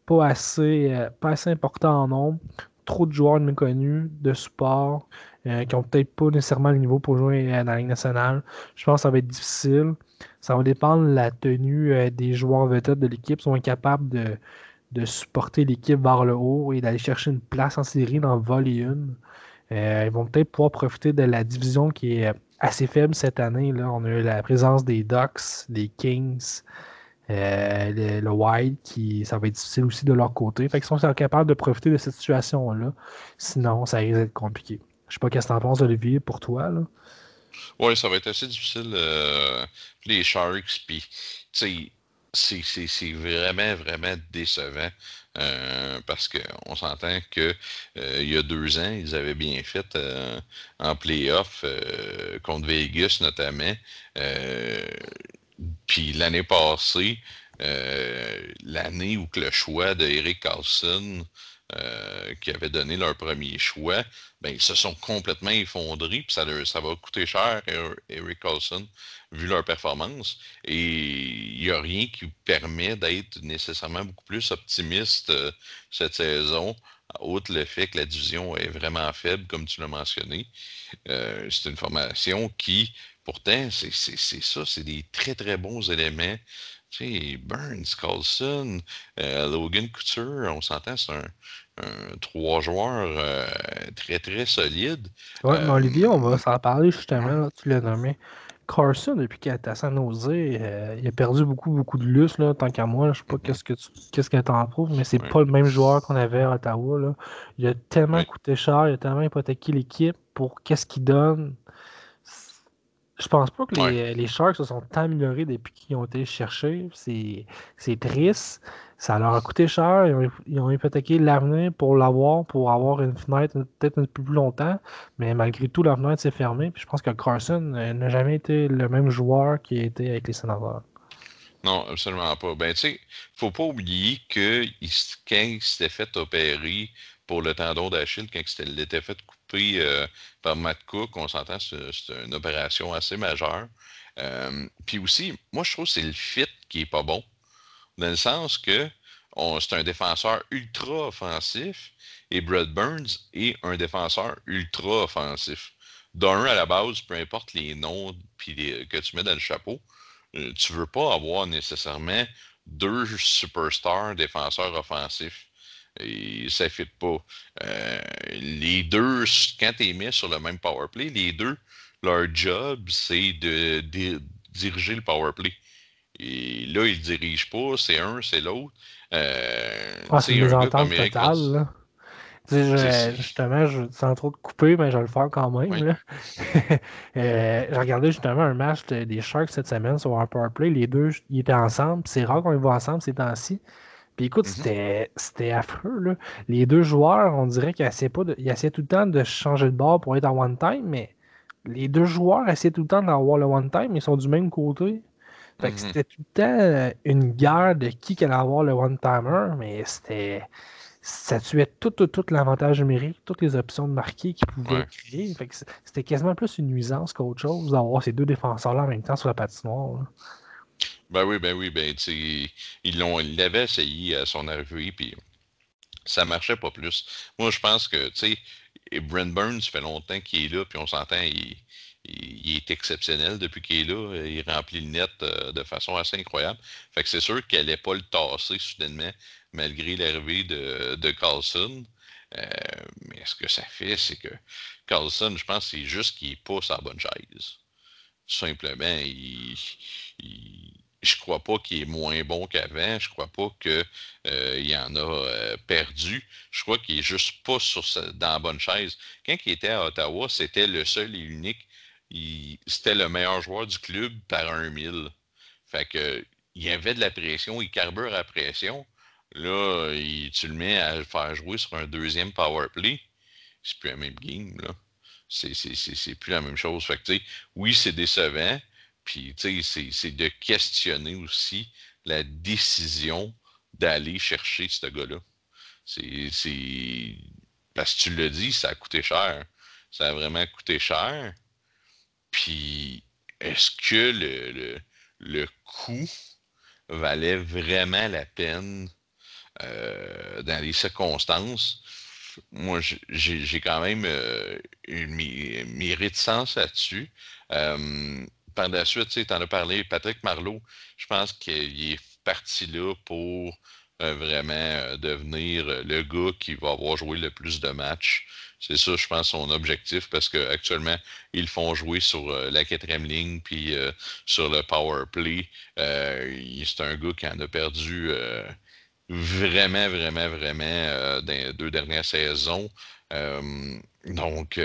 pas assez, euh, pas assez important en nombre, trop de joueurs méconnus, de support, euh, qui ont peut-être pas nécessairement le niveau pour jouer dans la Ligue nationale. Je pense que ça va être difficile. Ça va dépendre de la tenue euh, des joueurs vedettes de l'équipe. Ils sont incapables de, de supporter l'équipe vers le haut et d'aller chercher une place en série dans Volley 1. ils vont peut-être pouvoir profiter de la division qui est assez faible cette année. Là. On a eu la présence des Ducks, des Kings, euh, le, White, qui, ça va être difficile aussi de leur côté. Fait qu'ils sont capables de profiter de cette situation-là. Sinon, ça risque d'être compliqué. Je sais pas qu'est-ce que tu en penses, Olivier, pour toi. Oui, ça va être assez difficile. Euh, les Sharks, puis, c'est vraiment, vraiment décevant. Euh, parce qu'on s'entend que il y a deux ans, ils avaient bien fait en playoff contre Vegas notamment. Puis l'année passée, euh, l'année où le choix de Eric Carlson, euh, qui avait donné leur premier choix, ben, ils se sont complètement effondrés, puis ça, va coûter cher, Eric Carlson, vu leur performance. Et il n'y a rien qui permet d'être nécessairement beaucoup plus optimiste euh, cette saison, outre le fait que la division est vraiment faible, comme tu l'as mentionné. c'est une formation qui Pourtant, c'est ça, c'est des très très bons éléments. Tu sais, Burns, Carlson, euh, Logan Couture, on s'entend, c'est un, trois joueurs euh, très très solides. Oui, mais Olivier, on va euh, s'en parler justement, tu l'as nommé. Carson, depuis qu'il est à San Jose, il a perdu beaucoup, beaucoup de lustre, là, tant qu'à moi. je sais pas qu'est-ce que tu qu'est-ce que en trouves, mais c'est pas le même joueur qu'on avait à Ottawa. Là. Il a tellement coûté cher, il a tellement hypothéqué l'équipe pour qu'est-ce qu'il donne. Je pense pas que les, Sharks se sont améliorés depuis qu'ils ont été cherchés. C'est triste. Ça leur a coûté cher. Ils ont, hypothéqué l'avenir pour l'avoir, pour avoir une fenêtre peut-être un peu plus longtemps. Mais malgré tout, la fenêtre s'est fermée. Puis je pense que Carson euh, n'a jamais été le même joueur qu'il a été avec les sénateurs. Non, absolument pas. Ben, tu sais, faut pas oublier que quand il s'était fait opérer pour le tendon d'Achille, quand il était fait euh, par Matt Cook. On s'entend, c'est une opération assez majeure. Euh, puis aussi, moi, je trouve que c'est le fit qui est pas bon. Dans le sens que, c'est un défenseur ultra offensif et Brad Burns est un défenseur ultra offensif. D'un à la base, peu importe les noms que tu mets dans le chapeau, euh, tu veux pas avoir nécessairement deux superstars défenseurs offensifs. Et ça ne fit pas. Euh, les deux, quand tu es mis sur le même power play, les deux, leur job, c'est de, diriger le power play. Et là, ils ne dirigent pas, c'est un, c'est l'autre. Euh, ah, c'est une entente totale. justement, je, sans trop te couper, mais je vais le faire quand même. euh, j'ai regardé justement un match des Sharks cette semaine sur un powerplay. Les deux, ils étaient ensemble. C'est rare qu'on les voit ensemble ces temps-ci. Puis écoute, mm-hmm. c'était affreux. Là. Les deux joueurs, on dirait qu'ils essaient, pas de, ils essaient tout le temps de changer de bord pour être en one-time, mais les deux joueurs essaient tout le temps d'avoir le one-time, mais ils sont du même côté. Fait que mm-hmm. c'était tout le temps euh, une guerre de qui allait avoir le one-timer, mais c'était. Ça tuait tout, tout, tout l'avantage numérique, toutes les options de marquer qu'ils pouvaient créer. Fait que c'était quasiment plus une nuisance qu'autre chose d'avoir ces deux défenseurs-là en même temps sur la patinoire. Ben oui, ben oui, ben ils l'ont, ils l'avaient essayé à son arrivée, puis ça marchait pas plus. Moi, je pense que, tu sais, Brent Burns, fait longtemps qu'il est là, puis on s'entend, il, est exceptionnel depuis qu'il est là. Il remplit le net euh, de façon assez incroyable. Fait que c'est sûr qu'elle n'allait pas le tasser soudainement, malgré l'arrivée de, de Carlson. Euh, mais ce que ça fait, c'est que Carlson, je pense, c'est juste qu'il pousse à la bonne chaise. Simplement, il, il je crois pas qu'il est moins bon qu'avant. Je crois pas qu'il euh, en a perdu. Je crois qu'il est juste pas sur dans la bonne chaise. Quand il était à Ottawa, c'était le seul et unique c'était le meilleur joueur du club par un mille. Fait que il avait de la pression, il carbure à pression. Là, tu le mets à faire jouer sur un deuxième power play. C'est plus la même game, là. C'est plus la même chose. Oui, c'est décevant. Puis, c'est de questionner aussi la décision d'aller chercher ce gars-là. C'est. Parce que tu le dis, ça a coûté cher. Ça a vraiment coûté cher. Puis, est-ce que le, le, coût valait vraiment la peine euh, dans les circonstances? Moi, j'ai quand même euh, mes, réticences là-dessus. Euh, par la suite, tu en as parlé, Patrick Marleau, je pense qu'il est parti là pour vraiment devenir le gars qui va avoir joué le plus de matchs c'est ça, je pense, son objectif parce qu'actuellement, ils font jouer sur euh, la quatrième ligne puis euh, sur le power play. Euh, c'est un gars qui en a perdu vraiment, vraiment, vraiment dans les deux dernières saisons. donc,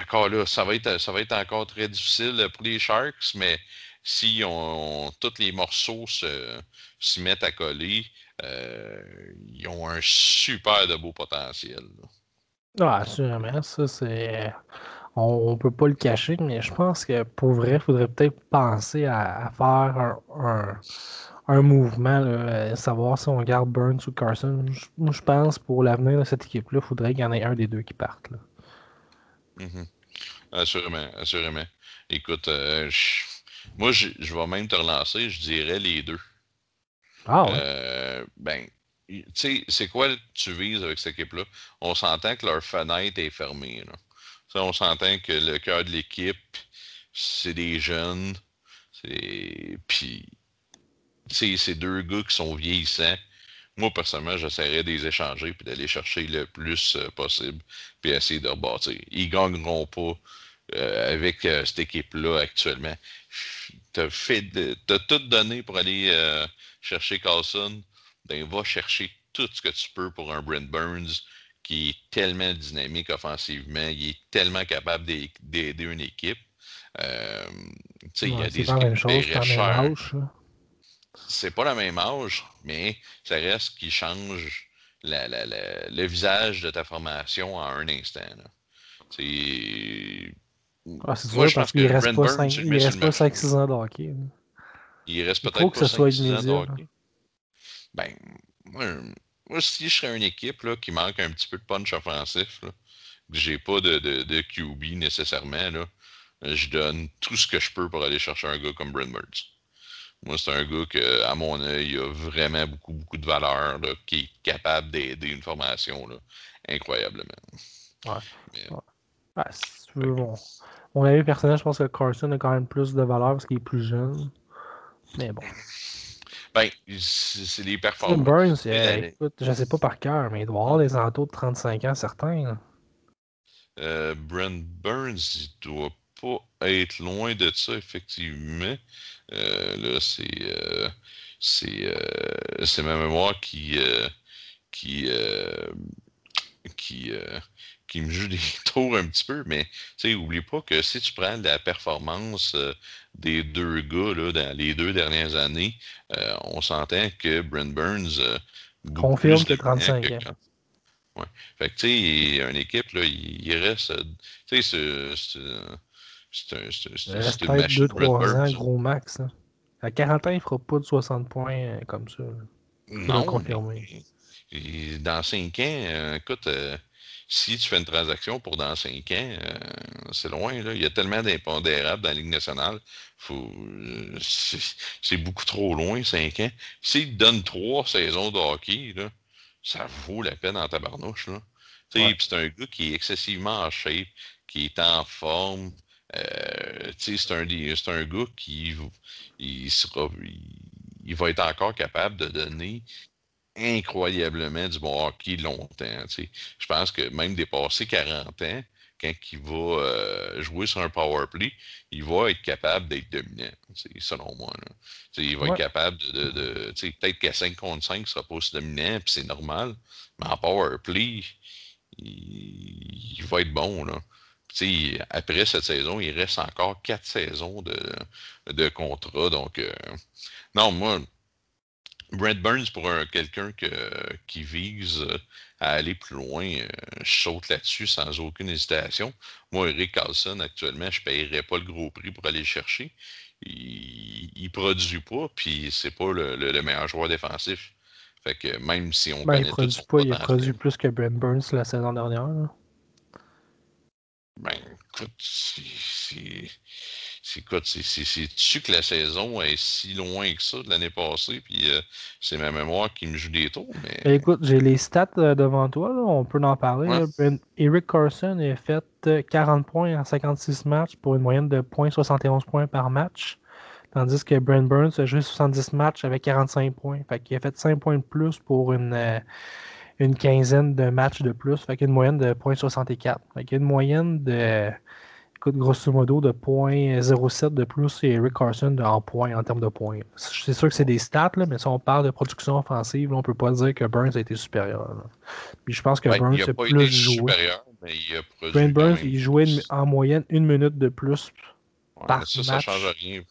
encore là, ça va, être, ça va être encore très difficile pour les Sharks, mais si on, tous les morceaux se, mettent à coller, ils ont un super de beau potentiel. Ah, assurément, ça c'est. On, ne peut pas le cacher, mais je pense que pour vrai, il faudrait peut-être penser à, faire un, mouvement, savoir si on garde Burns ou Carson. Je pense pour l'avenir de cette équipe-là, il faudrait qu'il y en ait un des deux qui parte. Mm-hmm. Assurément, assurément. Écoute, euh, moi, je, vais même te relancer, je dirais les deux. Ah ouais. Euh, ben, tu sais, c'est quoi tu vises avec cette équipe-là? On s'entend que leur fenêtre est fermée. Là. on s'entend que le cœur de l'équipe, c'est des jeunes. Puis, c'est deux gars qui sont vieillissants. Moi, personnellement, j'essaierais de les échanger puis d'aller chercher le plus euh, possible puis essayer de rebâtir. Ils gagneront pas euh, avec euh, cette équipe-là actuellement. Tu as, tout donné pour aller chercher Carlson ben, va chercher tout ce que tu peux pour un Brent Burns qui est tellement dynamique offensivement, il est tellement capable d'aider une équipe. Euh, il y a des équipes C'est pas la même âge, mais ça reste qui change le visage de ta formation en un instant. C'est ah, moi, parce qu'il reste pas 5-6 ans de hockey. Il reste peut-être pas 5-6 ans de hockey. Ben, moi, si je serais une équipe là, qui manque un petit peu de punch offensif, là, que j'ai pas de, de, QB nécessairement, là, je donne tout ce que je peux pour aller chercher un gars comme Brent Burns. Moi, c'est un gars que, à mon œil, a vraiment beaucoup, beaucoup de valeur, qui est capable d'aider une formation là, incroyablement. Ouais. si tu veux, bon. Mon avis personnel, je pense que Carson a quand même plus de valeur parce qu'il est plus jeune. Mais bon. Ben, c'est des performances. Burns, écoute, je ne sais pas par cœur, mais il doit avoir des entours de 35 ans certains. Euh, Brent Burns, il doit pas être loin de ça, effectivement. Euh, là, c'est. Euh, c'est ma mémoire qui. qui. qui qui me joue des tours un petit peu, mais tu sais, oublie pas que si tu prends la performance euh, des deux gars là, dans les deux dernières années, euh, on s'entend que Brent Burns euh, confirme que 35 ans. Ouais. Fait que tu sais, une équipe, là, il, reste. Tu sais, c'est c'est une machine. 2-3 ans, gros max. À 40 ans, il fera pas de 60 points comme ça. Non. Confirmer. dans 5 ans, écoute, si tu fais une transaction pour dans 5 ans, euh, c'est loin. Là. Il y a tellement d'impondérables dans la Ligue nationale. Euh, c'est beaucoup trop loin, 5 ans. S'il te donne 3 saisons de hockey, là, ça vaut la peine en tabarnouche. Là. C'est un gars qui est excessivement en shape, qui est en forme. Euh, c'est un, un gars qui il sera, il va être encore capable de donner incroyablement du bon hockey longtemps. Je pense que même dépasser 40 ans, quand il va euh, jouer sur un power play, il va être capable d'être dominant, selon moi. Il va être capable de. de, Peut-être qu'à 5 contre 5, il ne sera pas aussi dominant, puis c'est normal. Mais en power play, il, va être bon. Là. Après cette saison, il reste encore 4 saisons de, de contrat. Donc, euh, non, moi, Brent Burns, pour quelqu'un qui vise à aller plus loin, euh, je saute là-dessus sans aucune hésitation. Moi, Eric Carlson, actuellement, je ne paierais pas le gros prix pour aller le chercher. Il ne produit pas, puis c'est pas le, meilleur joueur défensif. Fait que même si on ben, il produit pas, il a produit plus que Brent Burns la saison dernière. Ben, écoute, c'est c'est-tu que la saison est si loin que ça de l'année passée, puis euh, c'est ma mémoire qui me joue des tours. Mais... Ben, écoute, j'ai les stats euh, devant toi, on peut en parler. Eric Carson a fait 40 euh, points en 56 matchs pour une moyenne de 0.71 points par match. Tandis que Brent Burns a joué 70 matchs avec 45 points. Fait qu'il a fait 5 points de plus pour une, une quinzaine de matchs de plus. Fait a une moyenne de 0.64. Fait a une moyenne de grosso modo, de 0.07 de plus et Eric Carson en points, en termes de points. C'est sûr que c'est des stats, mais si on parle de production offensive, on on peut pas dire que Burns a été supérieur. Puis je pense que Burns a, plus joué. Brent Burns, il jouait en moyenne une minute de plus par ça, match. Ça change rien.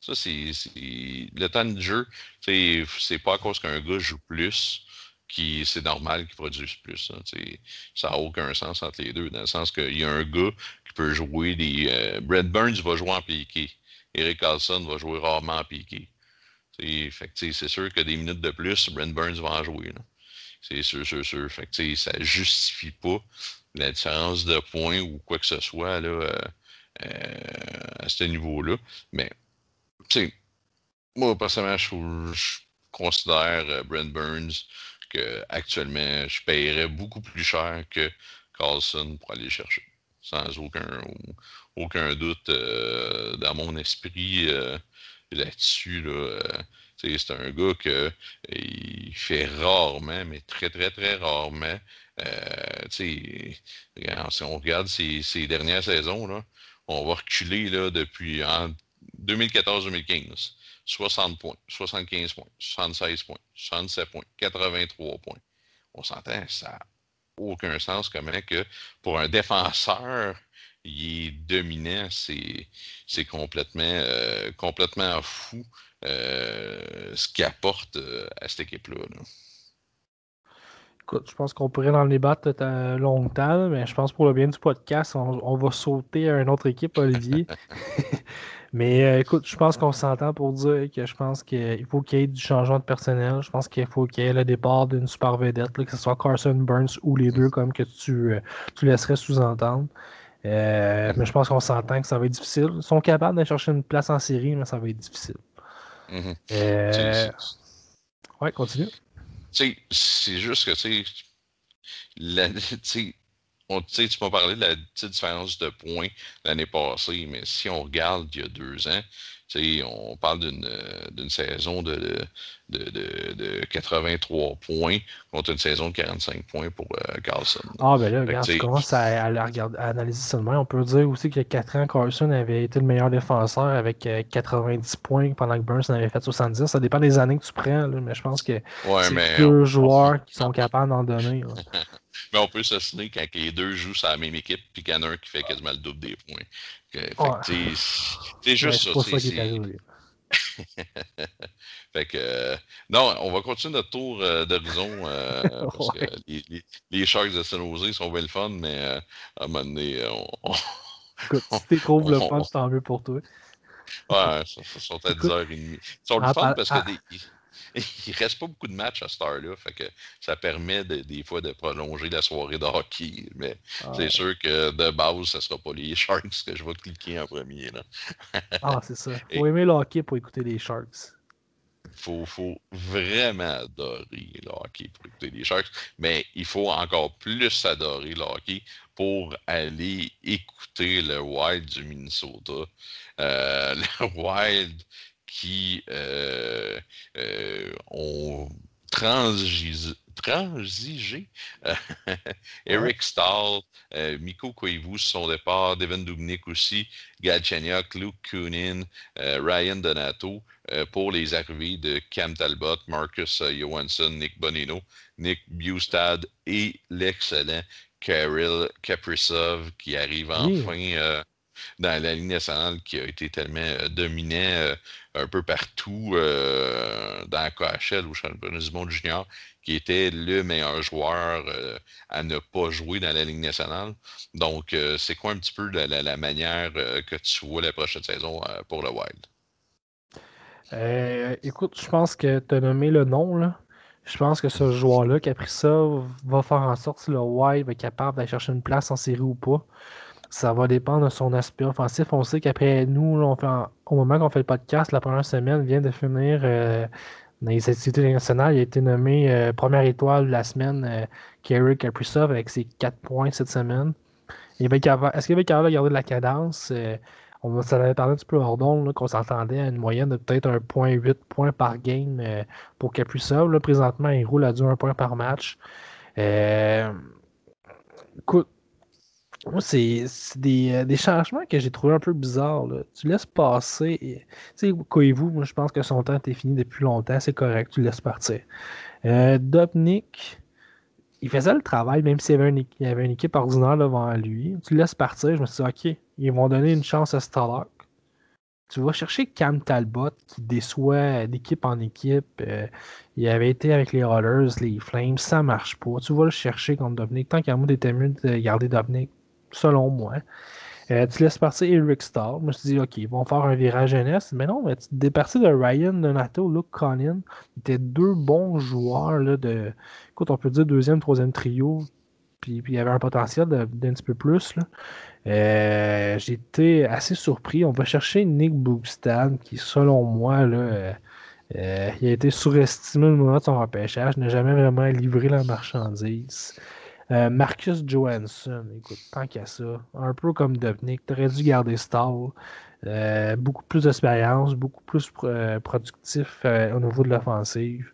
Ça, c'est le temps de jeu. C'est pas à cause qu'un gars joue plus qui c'est normal qu'il produise plus. Ça n'a aucun sens entre les deux, dans le sens qu'il y a un gars qui peut jouer des. Euh, Brett Burns va jouer en piqué. Eric Carlson va jouer rarement en piqué. c'est sûr que des minutes de plus, Brent Burns va en jouer. C'est sûr, sûr, sûr. Fait que, ça ne justifie pas la différence de points ou quoi que ce soit là, euh, euh, à ce niveau-là. Mais, moi, personnellement, je, je considère Brent Burns actuellement, je paierais beaucoup plus cher que Carlson pour aller chercher. Sans aucun, aucun doute euh, dans mon esprit euh, là-dessus. Euh, c'est un gars qui fait rarement, mais très, très, très rarement. si on regarde ces, dernières saisons, on va reculer depuis en 2014-2015. 60 points, 75 points, 76 points, 67 points, 83 points. On s'entend, ça n'a aucun sens comment que pour un défenseur, il est dominant, c'est complètement, euh, complètement fou euh, ce qu'il apporte euh, à cette équipe-là. Écoute, je pense qu'on pourrait en débattre longtemps, mais je pense pour le bien du podcast, on, on va sauter à une autre équipe, Olivier. Mais euh, écoute, je pense qu'on s'entend pour dire que je pense qu'il faut qu'il y ait du changement de personnel. Je pense qu'il faut qu'il y ait le départ d'une super vedette, que ce soit Carson Burns ou les deux, comme que tu, euh, tu laisserais sous-entendre. Euh, mais je pense qu'on s'entend que ça va être difficile. Ils sont capables de chercher une place en série, mais ça va être difficile. Mhm. Euh... Ouais, continue. C'est juste que, tu sais, tu m'as parlé de la petite différence de points l'année passée, mais si on regarde il y a deux ans, on parle d'une saison de, de, 83 points contre une saison de 45 points pour euh, Carlson. Ah, ben là, regarde, tu commences à, analyser ça On peut dire aussi que 4 ans, Carlson avait été le meilleur défenseur avec 90 euh, points pendant que Burns en avait fait 70. Ça dépend des années que tu prends, mais je pense que c'est deux joueurs qui sont capables d'en donner. mais on peut s'assumer quand les deux jouent sur la même équipe puis qu'il y en a un qui fait quasiment le double des points. c'est juste ça. fait que, euh, non, on va continuer notre tour euh, d'horizon euh, parce que les, les, Sharks de San Jose sont bien le fun, mais à un moment donné, on. Écoute, si tu trouves le fun, c'est tant mieux pour toi. Ouais, ça, ça sont à 10h30. Ils sont le fun parce que des, il reste pas beaucoup de matchs à cette heure-là. Fait que ça permet des fois de prolonger la soirée de hockey. Mais c'est sûr que de base, ce sera pas les Sharks que je vais cliquer en premier. Là. ah, c'est ça. Faut aimer le hockey pour écouter les Sharks. Faut, faut vraiment adorer le hockey pour écouter les Sharks, mais il faut encore plus adorer le hockey pour aller écouter le Wild du Minnesota. Euh, le Wild qui euh, euh, ont transigé, Eric Stahl, euh, Miko Koivu son départ, Devin Dubnik aussi, Galchenyuk, Luke Kunin, Ryan Donato pour les arrivées de Cam Talbot, Marcus Johansson, Nick Bonino, Nick Bustad et l'excellent Kirill Kaprizov qui arrive enfin dans la ligne nationale qui a été tellement euh, dominant euh, un peu partout euh, dans la KHL ou championnat du monde junior, qui était le meilleur joueur à ne pas jouer dans la ligne nationale. Donc, c'est quoi un petit peu la, manière que tu vois la prochaine saison pour le Wild? écoute, je pense que tu as nommé le nom. Je pense que ce joueur-là qui a pris ça va faire en sorte que le Wild être capable d'aller chercher une place en série ou pas. Ça va dépendre de son aspect offensif. On sait qu'après nous, au moment qu'on fait le podcast, la première semaine vient de finir euh, dans les activités nationales. Il a été nommé euh, première étoile de la semaine, euh, Kerry Kaprizov, avec ses 4 points cette semaine. Est-ce qu'il va être capable de garder de la cadence? on s'en avait parlé un petit peu hors d'onde, qu'on s'entendait à une moyenne de peut-être 1.8 points par game pour Kaprizov. présentement, il roule à 2 1 point par match. écoute, moi, c'est des, des, changements que j'ai trouvé un peu bizarres. Tu laisses passer. Tu sais, vous moi, je pense que son temps était fini depuis longtemps. C'est correct, tu laisses partir. Euh, Dobnik, il faisait le travail, même s'il y avait une, équipe ordinaire devant lui. Tu le laisses partir. Je me suis dit, OK, ils vont donner une chance à Starlock. Tu vas chercher Cam Talbot qui déçoit d'équipe en équipe. Euh, il avait été avec les Rollers, les Flames, ça marche pas. Tu vas le chercher contre Dobnik. Tant qu'il y a était mieux de garder Dobnik selon moi. Euh, tu laisses partir Eric Starr. Je me suis dit, OK, ils vont faire un virage jeunesse. Mais non, mais tu départis de Ryan Donato, Luke Collin. Ils deux bons joueurs là, de. Écoute, on peut dire deuxième, troisième trio. Puis, il y avait un potentiel d'un petit peu plus. Euh, J'étais assez surpris. On va chercher Nick Bookstad, qui, selon moi, là, euh, euh, il a été surestimé au moment de son repêchage. n'a jamais vraiment livré la marchandise. Euh, Marcus Johansson, écoute, tant qu'à ça, un peu comme Dovnik, tu aurais dû garder Stall. Euh, beaucoup plus d'expérience, beaucoup plus euh, productif au niveau de l'offensive.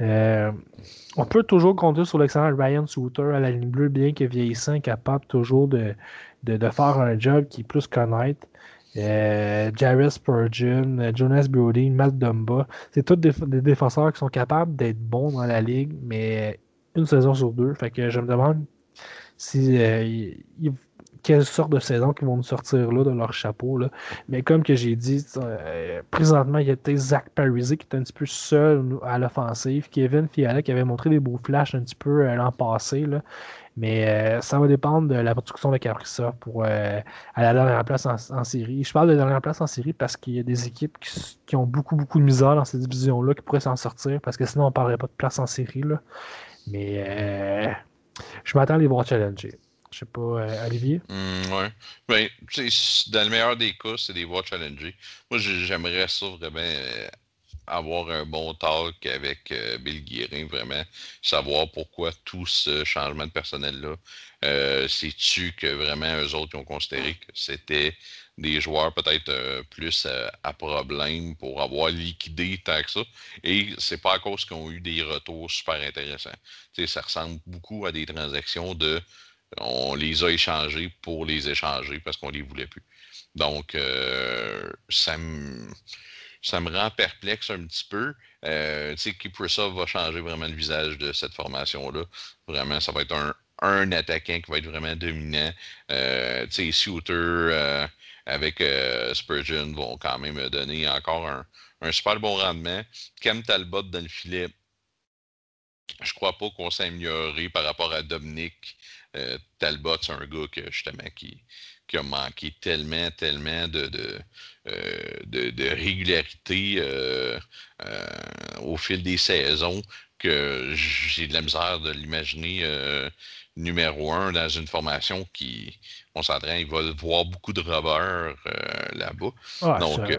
on peut toujours compter sur l'excellent Ryan Souter à la ligne bleue, bien que vieillissant, capable toujours de, de, faire un job qui est plus connaître. Jared Spurgeon, Jonas Brody, Matt Dumba, c'est tous des, défenseurs qui sont capables d'être bons dans la ligue, mais une saison sur deux. Fait que je me demande si euh, quelle sorte de saison qu'ils vont nous sortir là de leur chapeau. Là. Mais comme que j'ai dit, euh, présentement, il y a Zach Parisé qui est un petit peu seul à l'offensive. Kevin Fiala qui avait montré des beaux flashs un petit peu euh, l'an passé. Là. Mais ça va dépendre de la production de Caprissa pour à la dernière place en, série. Je parle de dernière place en série parce qu'il y a des équipes qui, ont beaucoup, beaucoup de misère dans ces divisions-là qui pourraient s'en sortir parce que sinon on ne parlerait pas de place en série. Là. Mais euh, je m'attends à les voir challenger. Je sais pas, Olivier? Mm, ouais. Ben, dans le meilleur des cas, c'est des voix challengées. Moi, j'aimerais ça vraiment avoir un bon talk avec euh, Bill Guérin, vraiment, savoir pourquoi tout ce changement de personnel-là. Euh, C'est-tu que vraiment eux autres ont considéré que c'était des joueurs peut-être euh, plus à problème pour avoir liquidé tant que ça? Et c'est pas à cause qu'ils ont eu des retours super intéressants. ça ressemble beaucoup à des transactions de on les a échangés pour les échanger parce qu'on les voulait plus. Donc, euh, ça me ça me rend perplexe un petit peu. Euh, tu sais, ça va changer vraiment le visage de cette formation-là. Vraiment, ça va être un, un attaquant qui va être vraiment dominant. Euh, tu sais, Shooter euh, avec euh, Spurgeon vont quand même donner encore un, un, super bon rendement. Cam Talbot dans le filet, je crois pas qu'on s'est amélioré par rapport à Dominique. Talbot, c'est un gars que justement qui, qui a manqué tellement, tellement de, de, euh, régularité euh, euh, au fil des saisons que j'ai de la misère de l'imaginer numéro un dans une formation qui, on s'entraîne, il va voir beaucoup de robbers là-bas. Donc,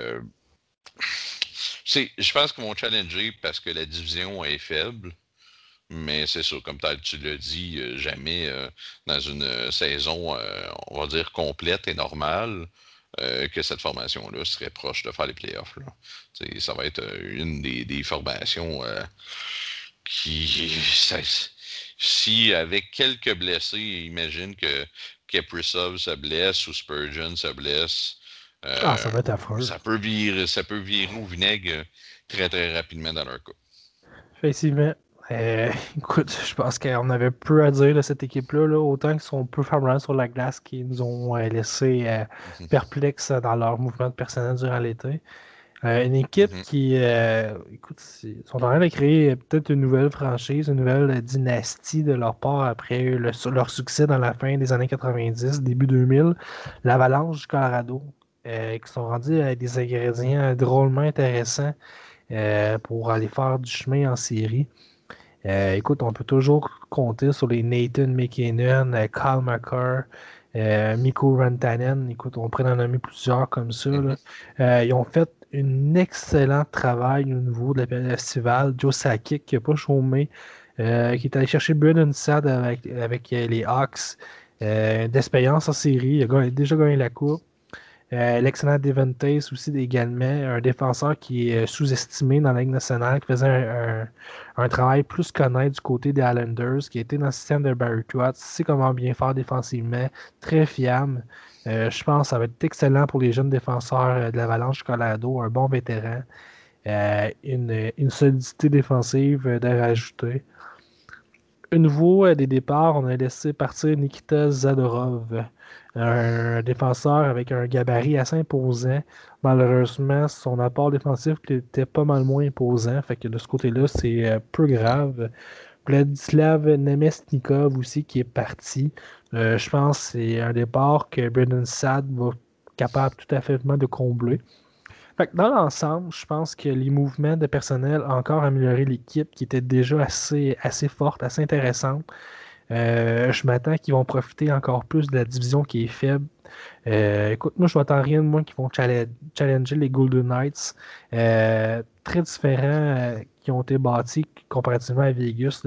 je pense qu'ils vont challenger parce que la division est faible. Mais c'est ça, comme tu l'as dit, euh, jamais euh, dans une euh, saison, on va dire, complète et normale, que cette formation-là serait proche de faire les playoffs. Là. Ça va être une des, formations qui. si avec quelques blessés, imagine que Kaprizov se blesse ou Spurgeon se blesse. ah, ça va être affreux. Ça peut virer, ça peut virer au vinaigre très très rapidement dans leur cas. Effectivement. Euh, écoute, je pense qu'on avait peu à dire de cette équipe-là, là, autant qu'ils sont peu favorables sur la glace, qui nous ont euh, laissé euh, mhm. perplexes dans leur mouvement de personnel durant l'été. une équipe mhm. qui, écoute, sont en train de créer peut-être une nouvelle franchise, une nouvelle dynastie de leur part après leur succès dans la fin des années 90, début 2000, l'Avalanche du Colorado, qui sont rendus avec des ingrédients drôlement intéressants pour aller faire du chemin en série. Euh, écoute, on peut toujours compter sur les Nathan McKinnon, euh, Kyle McCarr, euh, Mikko Rantanen. Écoute, on pourrait en nommer plusieurs comme ça. Mm-hmm. ils ont fait un excellent travail au niveau de la période estivale. Joe Sakic, qui n'a pas chômé, qui est allé chercher Brennan Sad avec, avec les Hawks. d'expérience en série. Il a déjà gagné la Coupe. Euh, l'excellent Devante aussi également, un défenseur qui est euh, sous-estimé dans la Ligue nationale, qui faisait un, travail plus connaître du côté des Islanders, qui était dans le système de Barry Trotz, sait comment bien faire défensivement, très fiable. Euh, je pense que ça va être excellent pour les jeunes défenseurs de l'Avalanche Colorado, un bon vétéran, une, une, solidité défensive de rajouter. Au niveau des départs, on a laissé partir Nikita Zadorov un défenseur avec un gabarit assez imposant. Malheureusement, son apport défensif était pas mal moins imposant. Fait que de ce côté-là, c'est euh, peu grave. Vladislav Nemesnikov aussi qui est parti. Euh, je pense que c'est un départ que Brendan Sad va capable tout à fait de combler. Dans l'ensemble, je pense que les mouvements de personnel ont encore amélioré l'équipe qui était déjà assez, assez forte, assez intéressante. Euh, je m'attends qu'ils vont profiter encore plus de la division qui est faible. Euh, écoute, moi, je m'attends rien de moins qu'ils vont challenger les Golden Knights. Euh, très différents ont été bâtis comparativement à Vegas.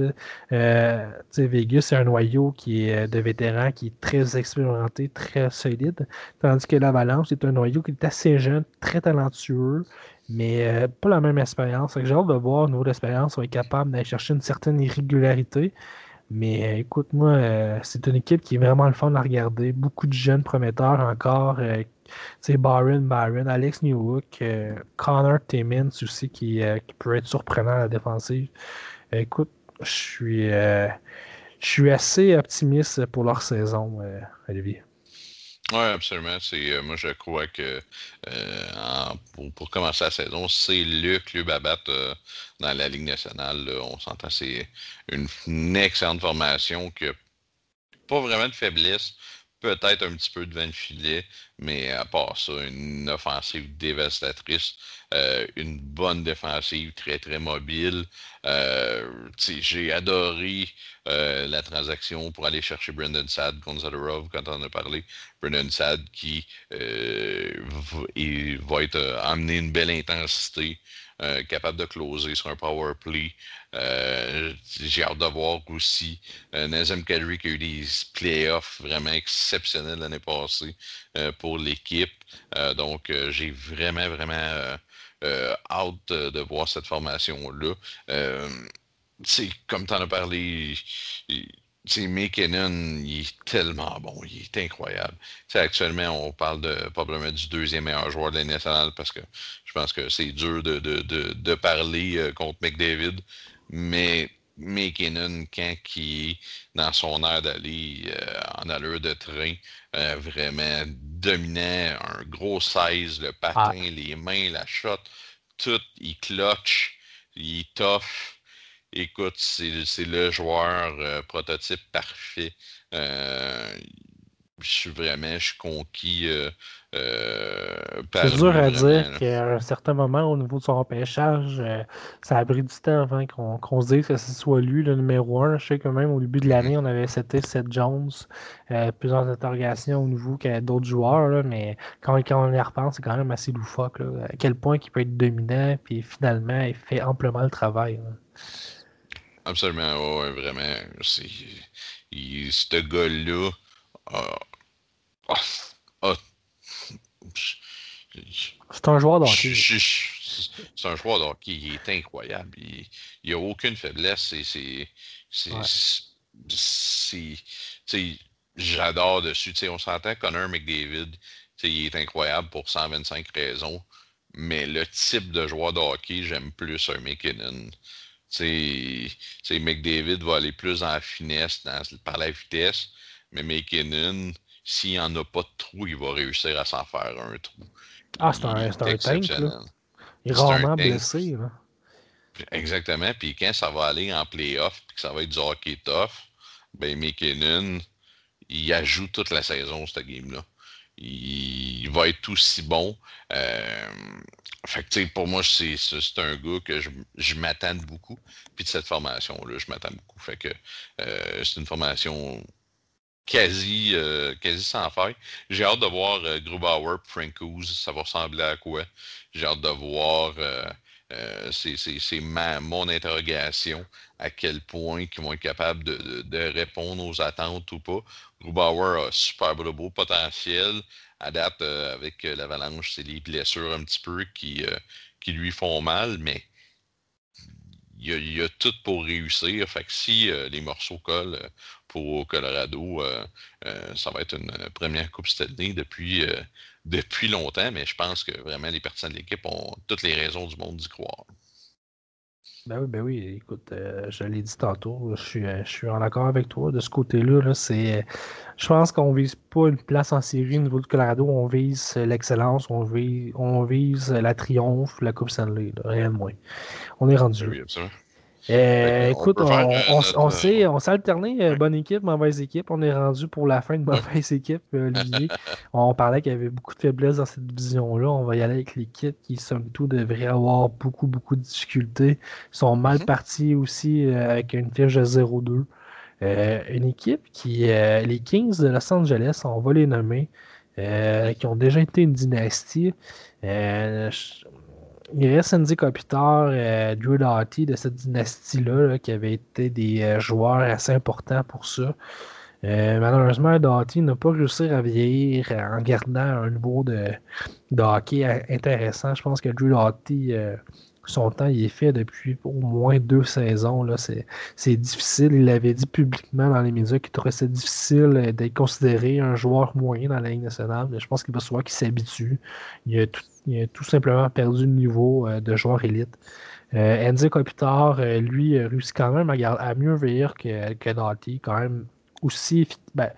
Vegas, c'est un noyau qui est de vétérans qui est très expérimenté, très solide. Tandis que l'Avalanche, c'est un noyau qui est assez jeune, très talentueux mais pas la même expérience. J'ai hâte de voir au niveau de l'expérience, on est capable d'aller chercher une certaine irrégularité. Mais euh, écoute, moi, euh, c'est une équipe qui est vraiment le fun à regarder. Beaucoup de jeunes prometteurs encore. Euh, sais, Byron, Byron, Alex Newhook, Connor Timmins aussi, qui, qui, peut être surprenant à la défensive. écoute, je suis, je suis assez optimiste pour leur saison, Olivier. Oui, absolument. C'est, euh, moi, je crois que euh, pour, commencer la saison, c'est le club à battre euh, dans la Ligue nationale. On s'entend, c'est une, excellente formation qui n'a pas vraiment de faiblesse, peut-être un petit peu devant le filet, mais à part ça, une offensive dévastatrice, euh, une bonne défensive très très mobile. Euh, j'ai adoré euh, la transaction pour aller chercher Brendan Sad contre Zadorov quand on a parlé. Brendan Sad qui va être amener une belle intensité. Capable de closer sur un power play. J'ai hâte de voir aussi Nazem Kadri qui a eu des playoffs vraiment exceptionnels l'année passée pour l'équipe. donc, j'ai vraiment, vraiment euh, hâte de voir cette formation-là. Euh, comme tu en as parlé, McKinnon, il est tellement bon, il est incroyable. actuellement, on parle de probablement du deuxième meilleur joueur de la nationale parce que je pense que c'est dur de, de, parler euh, contre McDavid. Mais McKinnon, quand il est dans son air d'aller euh, en allure de train, euh, vraiment dominant, un gros size, le patin, ah. les mains, la shot, tout, il clutch, il est tough. Écoute, c'est le joueur euh, prototype parfait je suis vraiment, je suis conquis. Euh, euh, c'est dur à dire qu'à un certain moment, au niveau de son repêchage, euh, ça a pris du temps avant qu'on se dise que ce soit lui le numéro un. Je sais que même au début de l'année, on avait cité Seth Jones, plusieurs interrogations au niveau qu'il y a d'autres joueurs, mais quand, quand, on y repense, c'est quand même assez loufoque. à quel point il peut être dominant, puis finalement, il fait amplement le travail. Absolument, ouais, vraiment. Ce gars-là, ah, ah, c'est un joueur d'hockey. C'est un joueur d'hockey. Il est incroyable. Il n'y a aucune faiblesse. C'est. J'adore dessus. on s'entend Connor McDavid. Il est incroyable pour 125 raisons. Mais le type de joueur de hockey, j'aime plus un McKinnon. McDavid va aller plus en finesse par la vitesse. Mais McKinnon, s'il n'y en a pas de trou, il va réussir à s'en faire un trou. Ah, c'est un, un tank, là. Il est rarement blessé. Là. Exactement. Puis quand ça va aller en playoff, puis que ça va être du hockey tough, ben McKinnon, il ajoute toute la saison, cette game-là. Il, va être aussi bon. Euh, fait que, pour moi, c'est un gars que je, je m'attends beaucoup. Puis de cette formation-là, je m'attends beaucoup. Fait euh, c'est une formation quasi, euh, quasi sans faille. J'ai hâte de voir Grubauer Francouz, ça va ressembler à quoi? J'ai hâte de voir, c'est mon interrogation, à quel point ils vont être capables de, de, répondre aux attentes ou pas. Grubauer a super beau, potentiel. À date, avec l'avalanche, c'est les blessures un petit peu qui, qui lui font mal, mais il y, a, tout pour réussir. Fait que si les morceaux collent, pour Colorado, euh, euh, ça va être une première Coupe Stanley depuis, euh, depuis longtemps, mais je pense que vraiment les personnes de l'équipe ont toutes les raisons du monde d'y croire. Ben oui, ben oui, écoute, je l'ai dit tantôt, je suis, je suis en accord avec toi. De ce côté-là, c'est. Je pense qu'on vise pas une place en série au niveau du Colorado, on vise l'excellence, on vise, on vise la triomphe, la Coupe Stanley, réellement. On est rendu. Oui, absolument. Euh, écoute, on, on, s'est alterné euh, bonne équipe, mauvaise équipe. On est rendu pour la fin de mauvaise équipe, euh, Olivier. on parlait qu'il y avait beaucoup de faiblesses dans cette division-là. On va y aller avec l'équipe qui, somme tout, devrait avoir beaucoup, beaucoup de difficultés. Ils sont mal mm-hmm. partis aussi avec une fiche de 0-2. une équipe qui, les Kings de Los Angeles, on va les nommer, qui ont déjà été une dynastie il reste Andy Kopitar, euh, Drew Doughty de cette dynastie-là, qui avait été des euh, joueurs assez importants pour ça. Euh, malheureusement, Doughty n'a pas réussi à vieillir en gardant un niveau de, hockey intéressant. Je pense que Drew Doughty, son temps, il est fait depuis au moins deux saisons. C'est difficile. Il l'avait dit publiquement dans les médias qu'il trouvait ça difficile d'être considéré un joueur moyen dans la Ligue nationale. Mais je pense qu'il va se voir qu'il s'habitue. Il a tout il a tout simplement perdu le niveau euh, de joueur élite. Euh, Kopitar, euh, lui, réussit quand même à, mieux vieillir que, que quand même aussi, ben,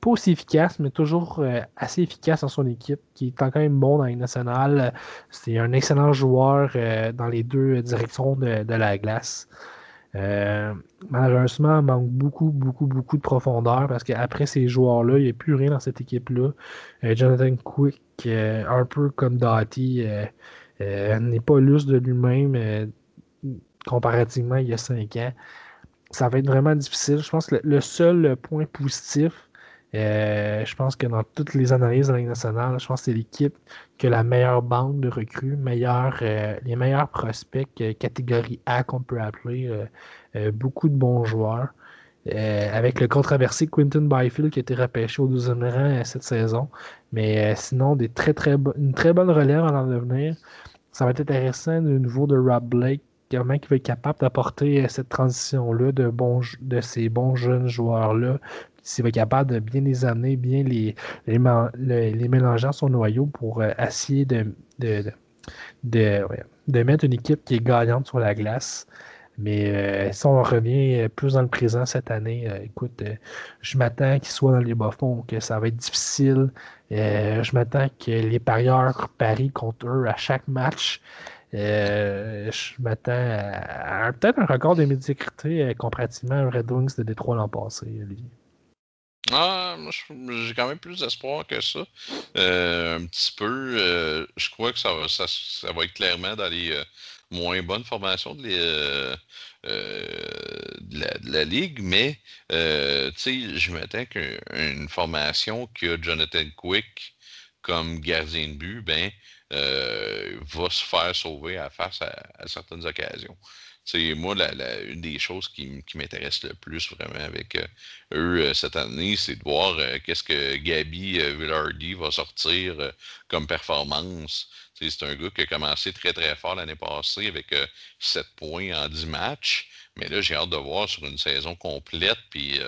pas aussi efficace, mais toujours assez efficace dans son équipe, qui est quand même bon dans les nationales. C'est un excellent joueur dans les deux directions de, la glace. Euh, malheureusement, il manque beaucoup, beaucoup, beaucoup de profondeur parce qu'après ces joueurs-là, il n'y a plus rien dans cette équipe-là. Euh, Jonathan Quick, euh, un peu comme Dottie, n'est pas lustre de lui-même comparativement il y a cinq ans. Ça va être vraiment difficile. Je pense que le seul point positif, euh, je pense que dans toutes les analyses de la Ligue nationale, je pense que c'est l'équipe qui a la meilleure banque de recrues, euh, les meilleurs prospects, euh, catégorie A qu'on peut appeler, beaucoup de bons joueurs. avec le controversé Quinton Byfield qui a été repêché au 12e rang cette saison. Mais sinon, des très, très une très bonne relève en devenir. Ça va être intéressant de nouveau de Rob Blake, il va être capable d'apporter cette transition-là de, de ces bons jeunes joueurs-là s'il va être capable de bien les amener, bien les, les, mélanger en son noyau pour euh, essayer de, de, mettre une équipe qui est gagnante sur la glace. Mais euh, si on revient plus dans le présent cette année, euh, écoute, je m'attends qu'ils soient dans les bas-fonds, que ça va être difficile. je m'attends que les parieurs parient contre eux à chaque match. je m'attends à, peut-être un record de médiocrité comparativement aux Red Wings de Détroit l'an passé, Olivier. Ah, j'ai quand même plus d'espoir que ça. Euh, un petit peu. Euh, je crois que ça va, ça, va être clairement dans les euh, moins bonnes formations de, la, ligue, mais tu sais, je m'attends qu'une formation qui a Jonathan Quick comme gardien de but, ben, va se faire sauver à face à certaines occasions c'est moi, la, une des choses qui, m'intéresse le plus vraiment avec euh, eux euh, cette année, c'est de voir euh, qu'est-ce que Gabi Villardy va sortir comme performance. c'est un gars qui a commencé très très fort l'année passée avec 7 points en 10 matchs. Mais là, j'ai hâte de voir sur une saison complète, puis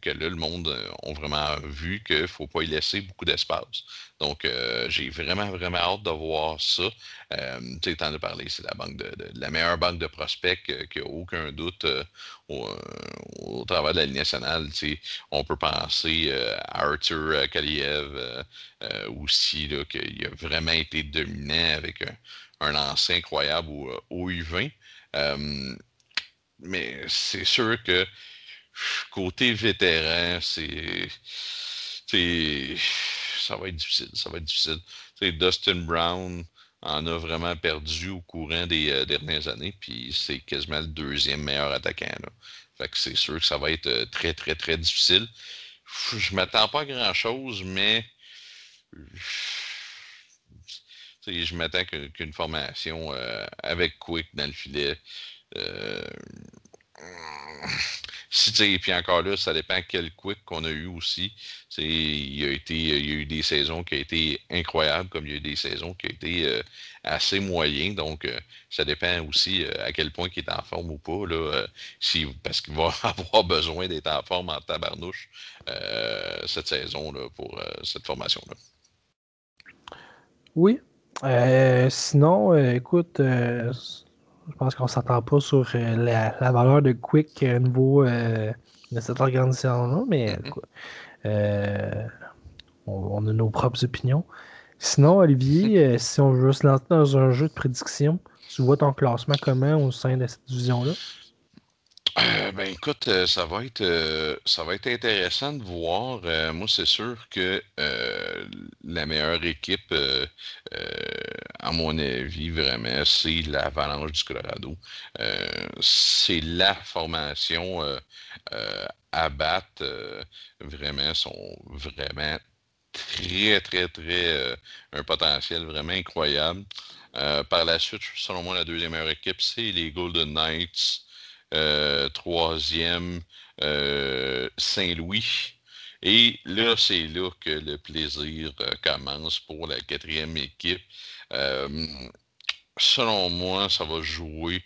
que là, le monde a vraiment vu qu'il ne faut pas y laisser beaucoup d'espace. Donc, euh, j'ai vraiment, vraiment hâte de voir ça. Euh, tu sais, t'en as parlé, c'est la banque de, la meilleure banque de prospects qui n'a aucun doute au, travers de la Ligue nationale. On peut penser à Arthur Kaliev aussi, là, qu'il a vraiment été dominant avec un, un incroyable au, au U20. mais c'est sûr que côté vétéran, c'est. Ça va être difficile. Ça va être difficile. Dustin Brown en a vraiment perdu au courant des euh, dernières années, puis c'est quasiment le deuxième meilleur attaquant. Fait que c'est sûr que ça va être euh, très, très, très difficile. Je m'attends pas à grand-chose, mais je m'attends qu'une formation euh, avec Quick dans le filet si, puis encore là, ça dépend quel quick qu'on a eu aussi. Il y, a a eu des saisons qui ont été incroyables, comme il y a eu des saisons qui ont été euh, assez moyennes. Donc, euh, ça dépend aussi euh, à quel point il est en forme ou pas. Là, si, parce qu'il va avoir besoin d'être en forme en tabarnouche cette saison là, pour cette formation-là. Oui. sinon, écoute, je pense qu'on ne s'entend pas sur euh, la, valeur de Quick au niveau euh, de cette organisation-là, mais on, a nos propres opinions. Sinon, Olivier, si on veut se lancer dans un jeu de prédiction, tu vois ton classement comment au sein de cette division-là? Euh, ben écoute, euh, ça va être euh, ça va être intéressant de voir. moi, c'est sûr que la meilleure équipe, à mon avis, vraiment, c'est l'Avalanche du Colorado. c'est la formation à battre. vraiment, sont vraiment très, très, très un potentiel vraiment incroyable. par la suite, selon moi, la deuxième meilleure équipe, c'est les Golden Knights. Euh, troisième euh, Saint-Louis. Et là, c'est là que le plaisir euh, commence pour la quatrième équipe. selon moi, ça va jouer.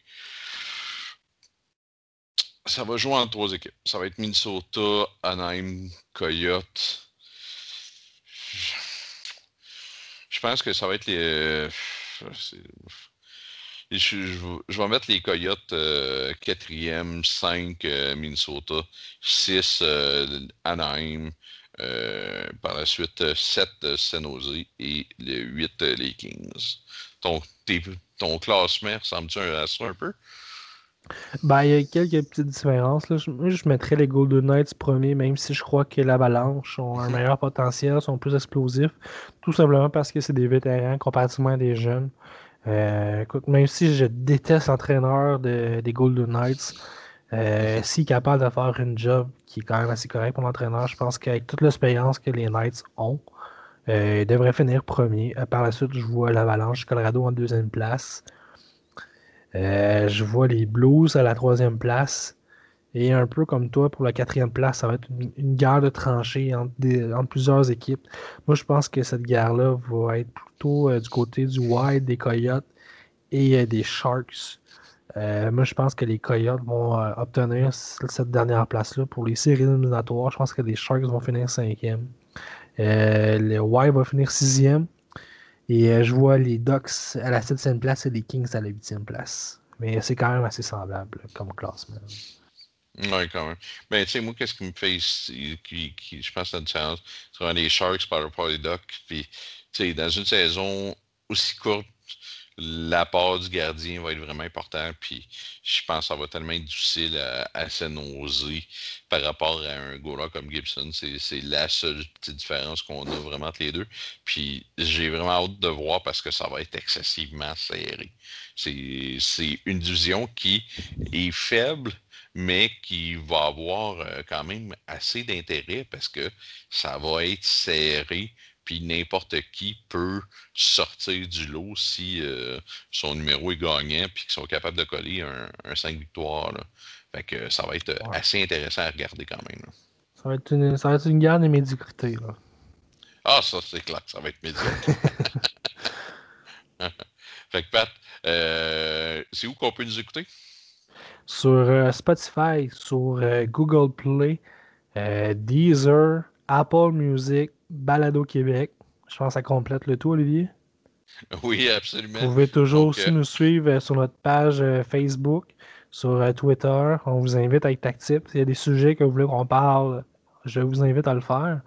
Ça va jouer en trois équipes. Ça va être Minnesota, Anaheim, Coyote. Je pense que ça va être les. Je, vais mettre les Coyotes euh, quatrième, 5 euh, Minnesota, 6 euh, Anaheim, par la suite 7 San Jose et le 8 les Kings. Ton, ton classement ressemble-tu à ça un peu? Ben, il y a quelques petites différences. Là. Je, moi, je mettrais les Golden Knights premiers, même si je crois que l'Avalanche ont un meilleur potentiel, sont plus explosifs. Tout simplement parce que c'est des vétérans comparativement à des jeunes. Euh, écoute, même si je déteste l'entraîneur de, des Golden Knights, euh, s'il est capable de faire une job qui est quand même assez correct pour l'entraîneur, je pense qu'avec toute l'expérience que les Knights ont, euh, il devrait finir premier. Euh, par la suite, je vois l'Avalanche Colorado en deuxième place. Euh, je vois les Blues à la troisième place. Et un peu comme toi, pour la quatrième place, ça va être une, guerre de tranchées entre, plusieurs équipes. Moi, je pense que cette guerre-là va être plutôt du côté du Wild, des Coyotes et des Sharks. moi, je pense que les Coyotes vont obtenir cette dernière place-là pour les séries éliminatoires. Je pense que les Sharks vont finir cinquième. Euh, le Wild va finir sixième. Et euh, je vois les Ducks à la septième place et les Kings à la huitième place. Mais c'est quand même assez semblable comme classement. Oui, quand même. Mais ben, tu sais, moi, qu'est-ce qui me fait qui, je pense, la différence, c'est les Sharks par rapport aux Ducks. Puis, tu sais, dans une saison aussi courte, l'apport du gardien va être vraiment important. Puis je pense que ça va tellement être difficile à, à par rapport à un goaler comme Gibson. C'est la seule petite différence qu'on a vraiment entre les deux. Puis j'ai vraiment hâte de voir parce que ça va être excessivement serré. C'est une division qui est faible, mais qui va avoir euh, quand même assez d'intérêt parce que ça va être serré puis n'importe qui peut sortir du lot si euh, son numéro est gagnant puis qu'ils sont capables de coller un, 5 victoires. Fait que ça va être assez intéressant à regarder quand même. Ça, va être une, ça va être une guerre de médiocrité. Là. Ah, ça, c'est clair, ça va être médiocre. fait que Pat, euh, c'est où qu'on peut nous écouter? Sur euh, Spotify, sur Google Play, Deezer, Apple Music, Balado Québec. Je pense que ça complète le tout, Olivier. Oui, absolument. Vous pouvez toujours aussi euh, nous suivre euh, sur notre page euh, Facebook, sur Twitter. On vous invite avec Tactip. S'il y a des sujets que vous voulez qu'on parle, je vous invite à le faire.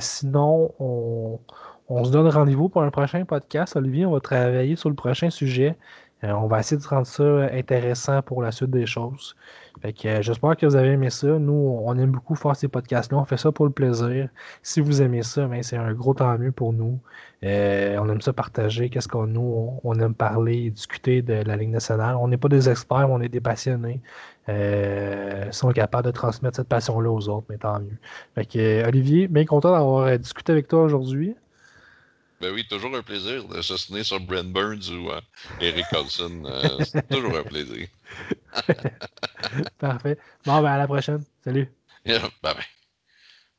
sinon, on, on se donne rendez-vous pour un prochain podcast. Olivier, on va travailler sur le prochain sujet. On va essayer de rendre ça intéressant pour la suite des choses. Euh, j'espère que vous avez aimé ça. Nous, on aime beaucoup faire ces podcasts-là. On fait ça pour le plaisir. Si vous aimez ça, ben, c'est un gros tant mieux pour nous. Euh, on aime ça partager. Qu'est-ce qu'on nous, on, aime parler et discuter de la Ligue nationale. On n'est pas des experts, on est des passionnés. Euh, sont capables de transmettre cette passion-là aux autres, mais tant mieux. Fait Olivier, bien content d'avoir discuté avec toi aujourd'hui. Ben oui, toujours un plaisir de s'assiner sur Brent Burns ou euh, Eric Carlson. Euh, c'est toujours un plaisir. Parfait. Bon, ben à la prochaine. Salut. bye bye.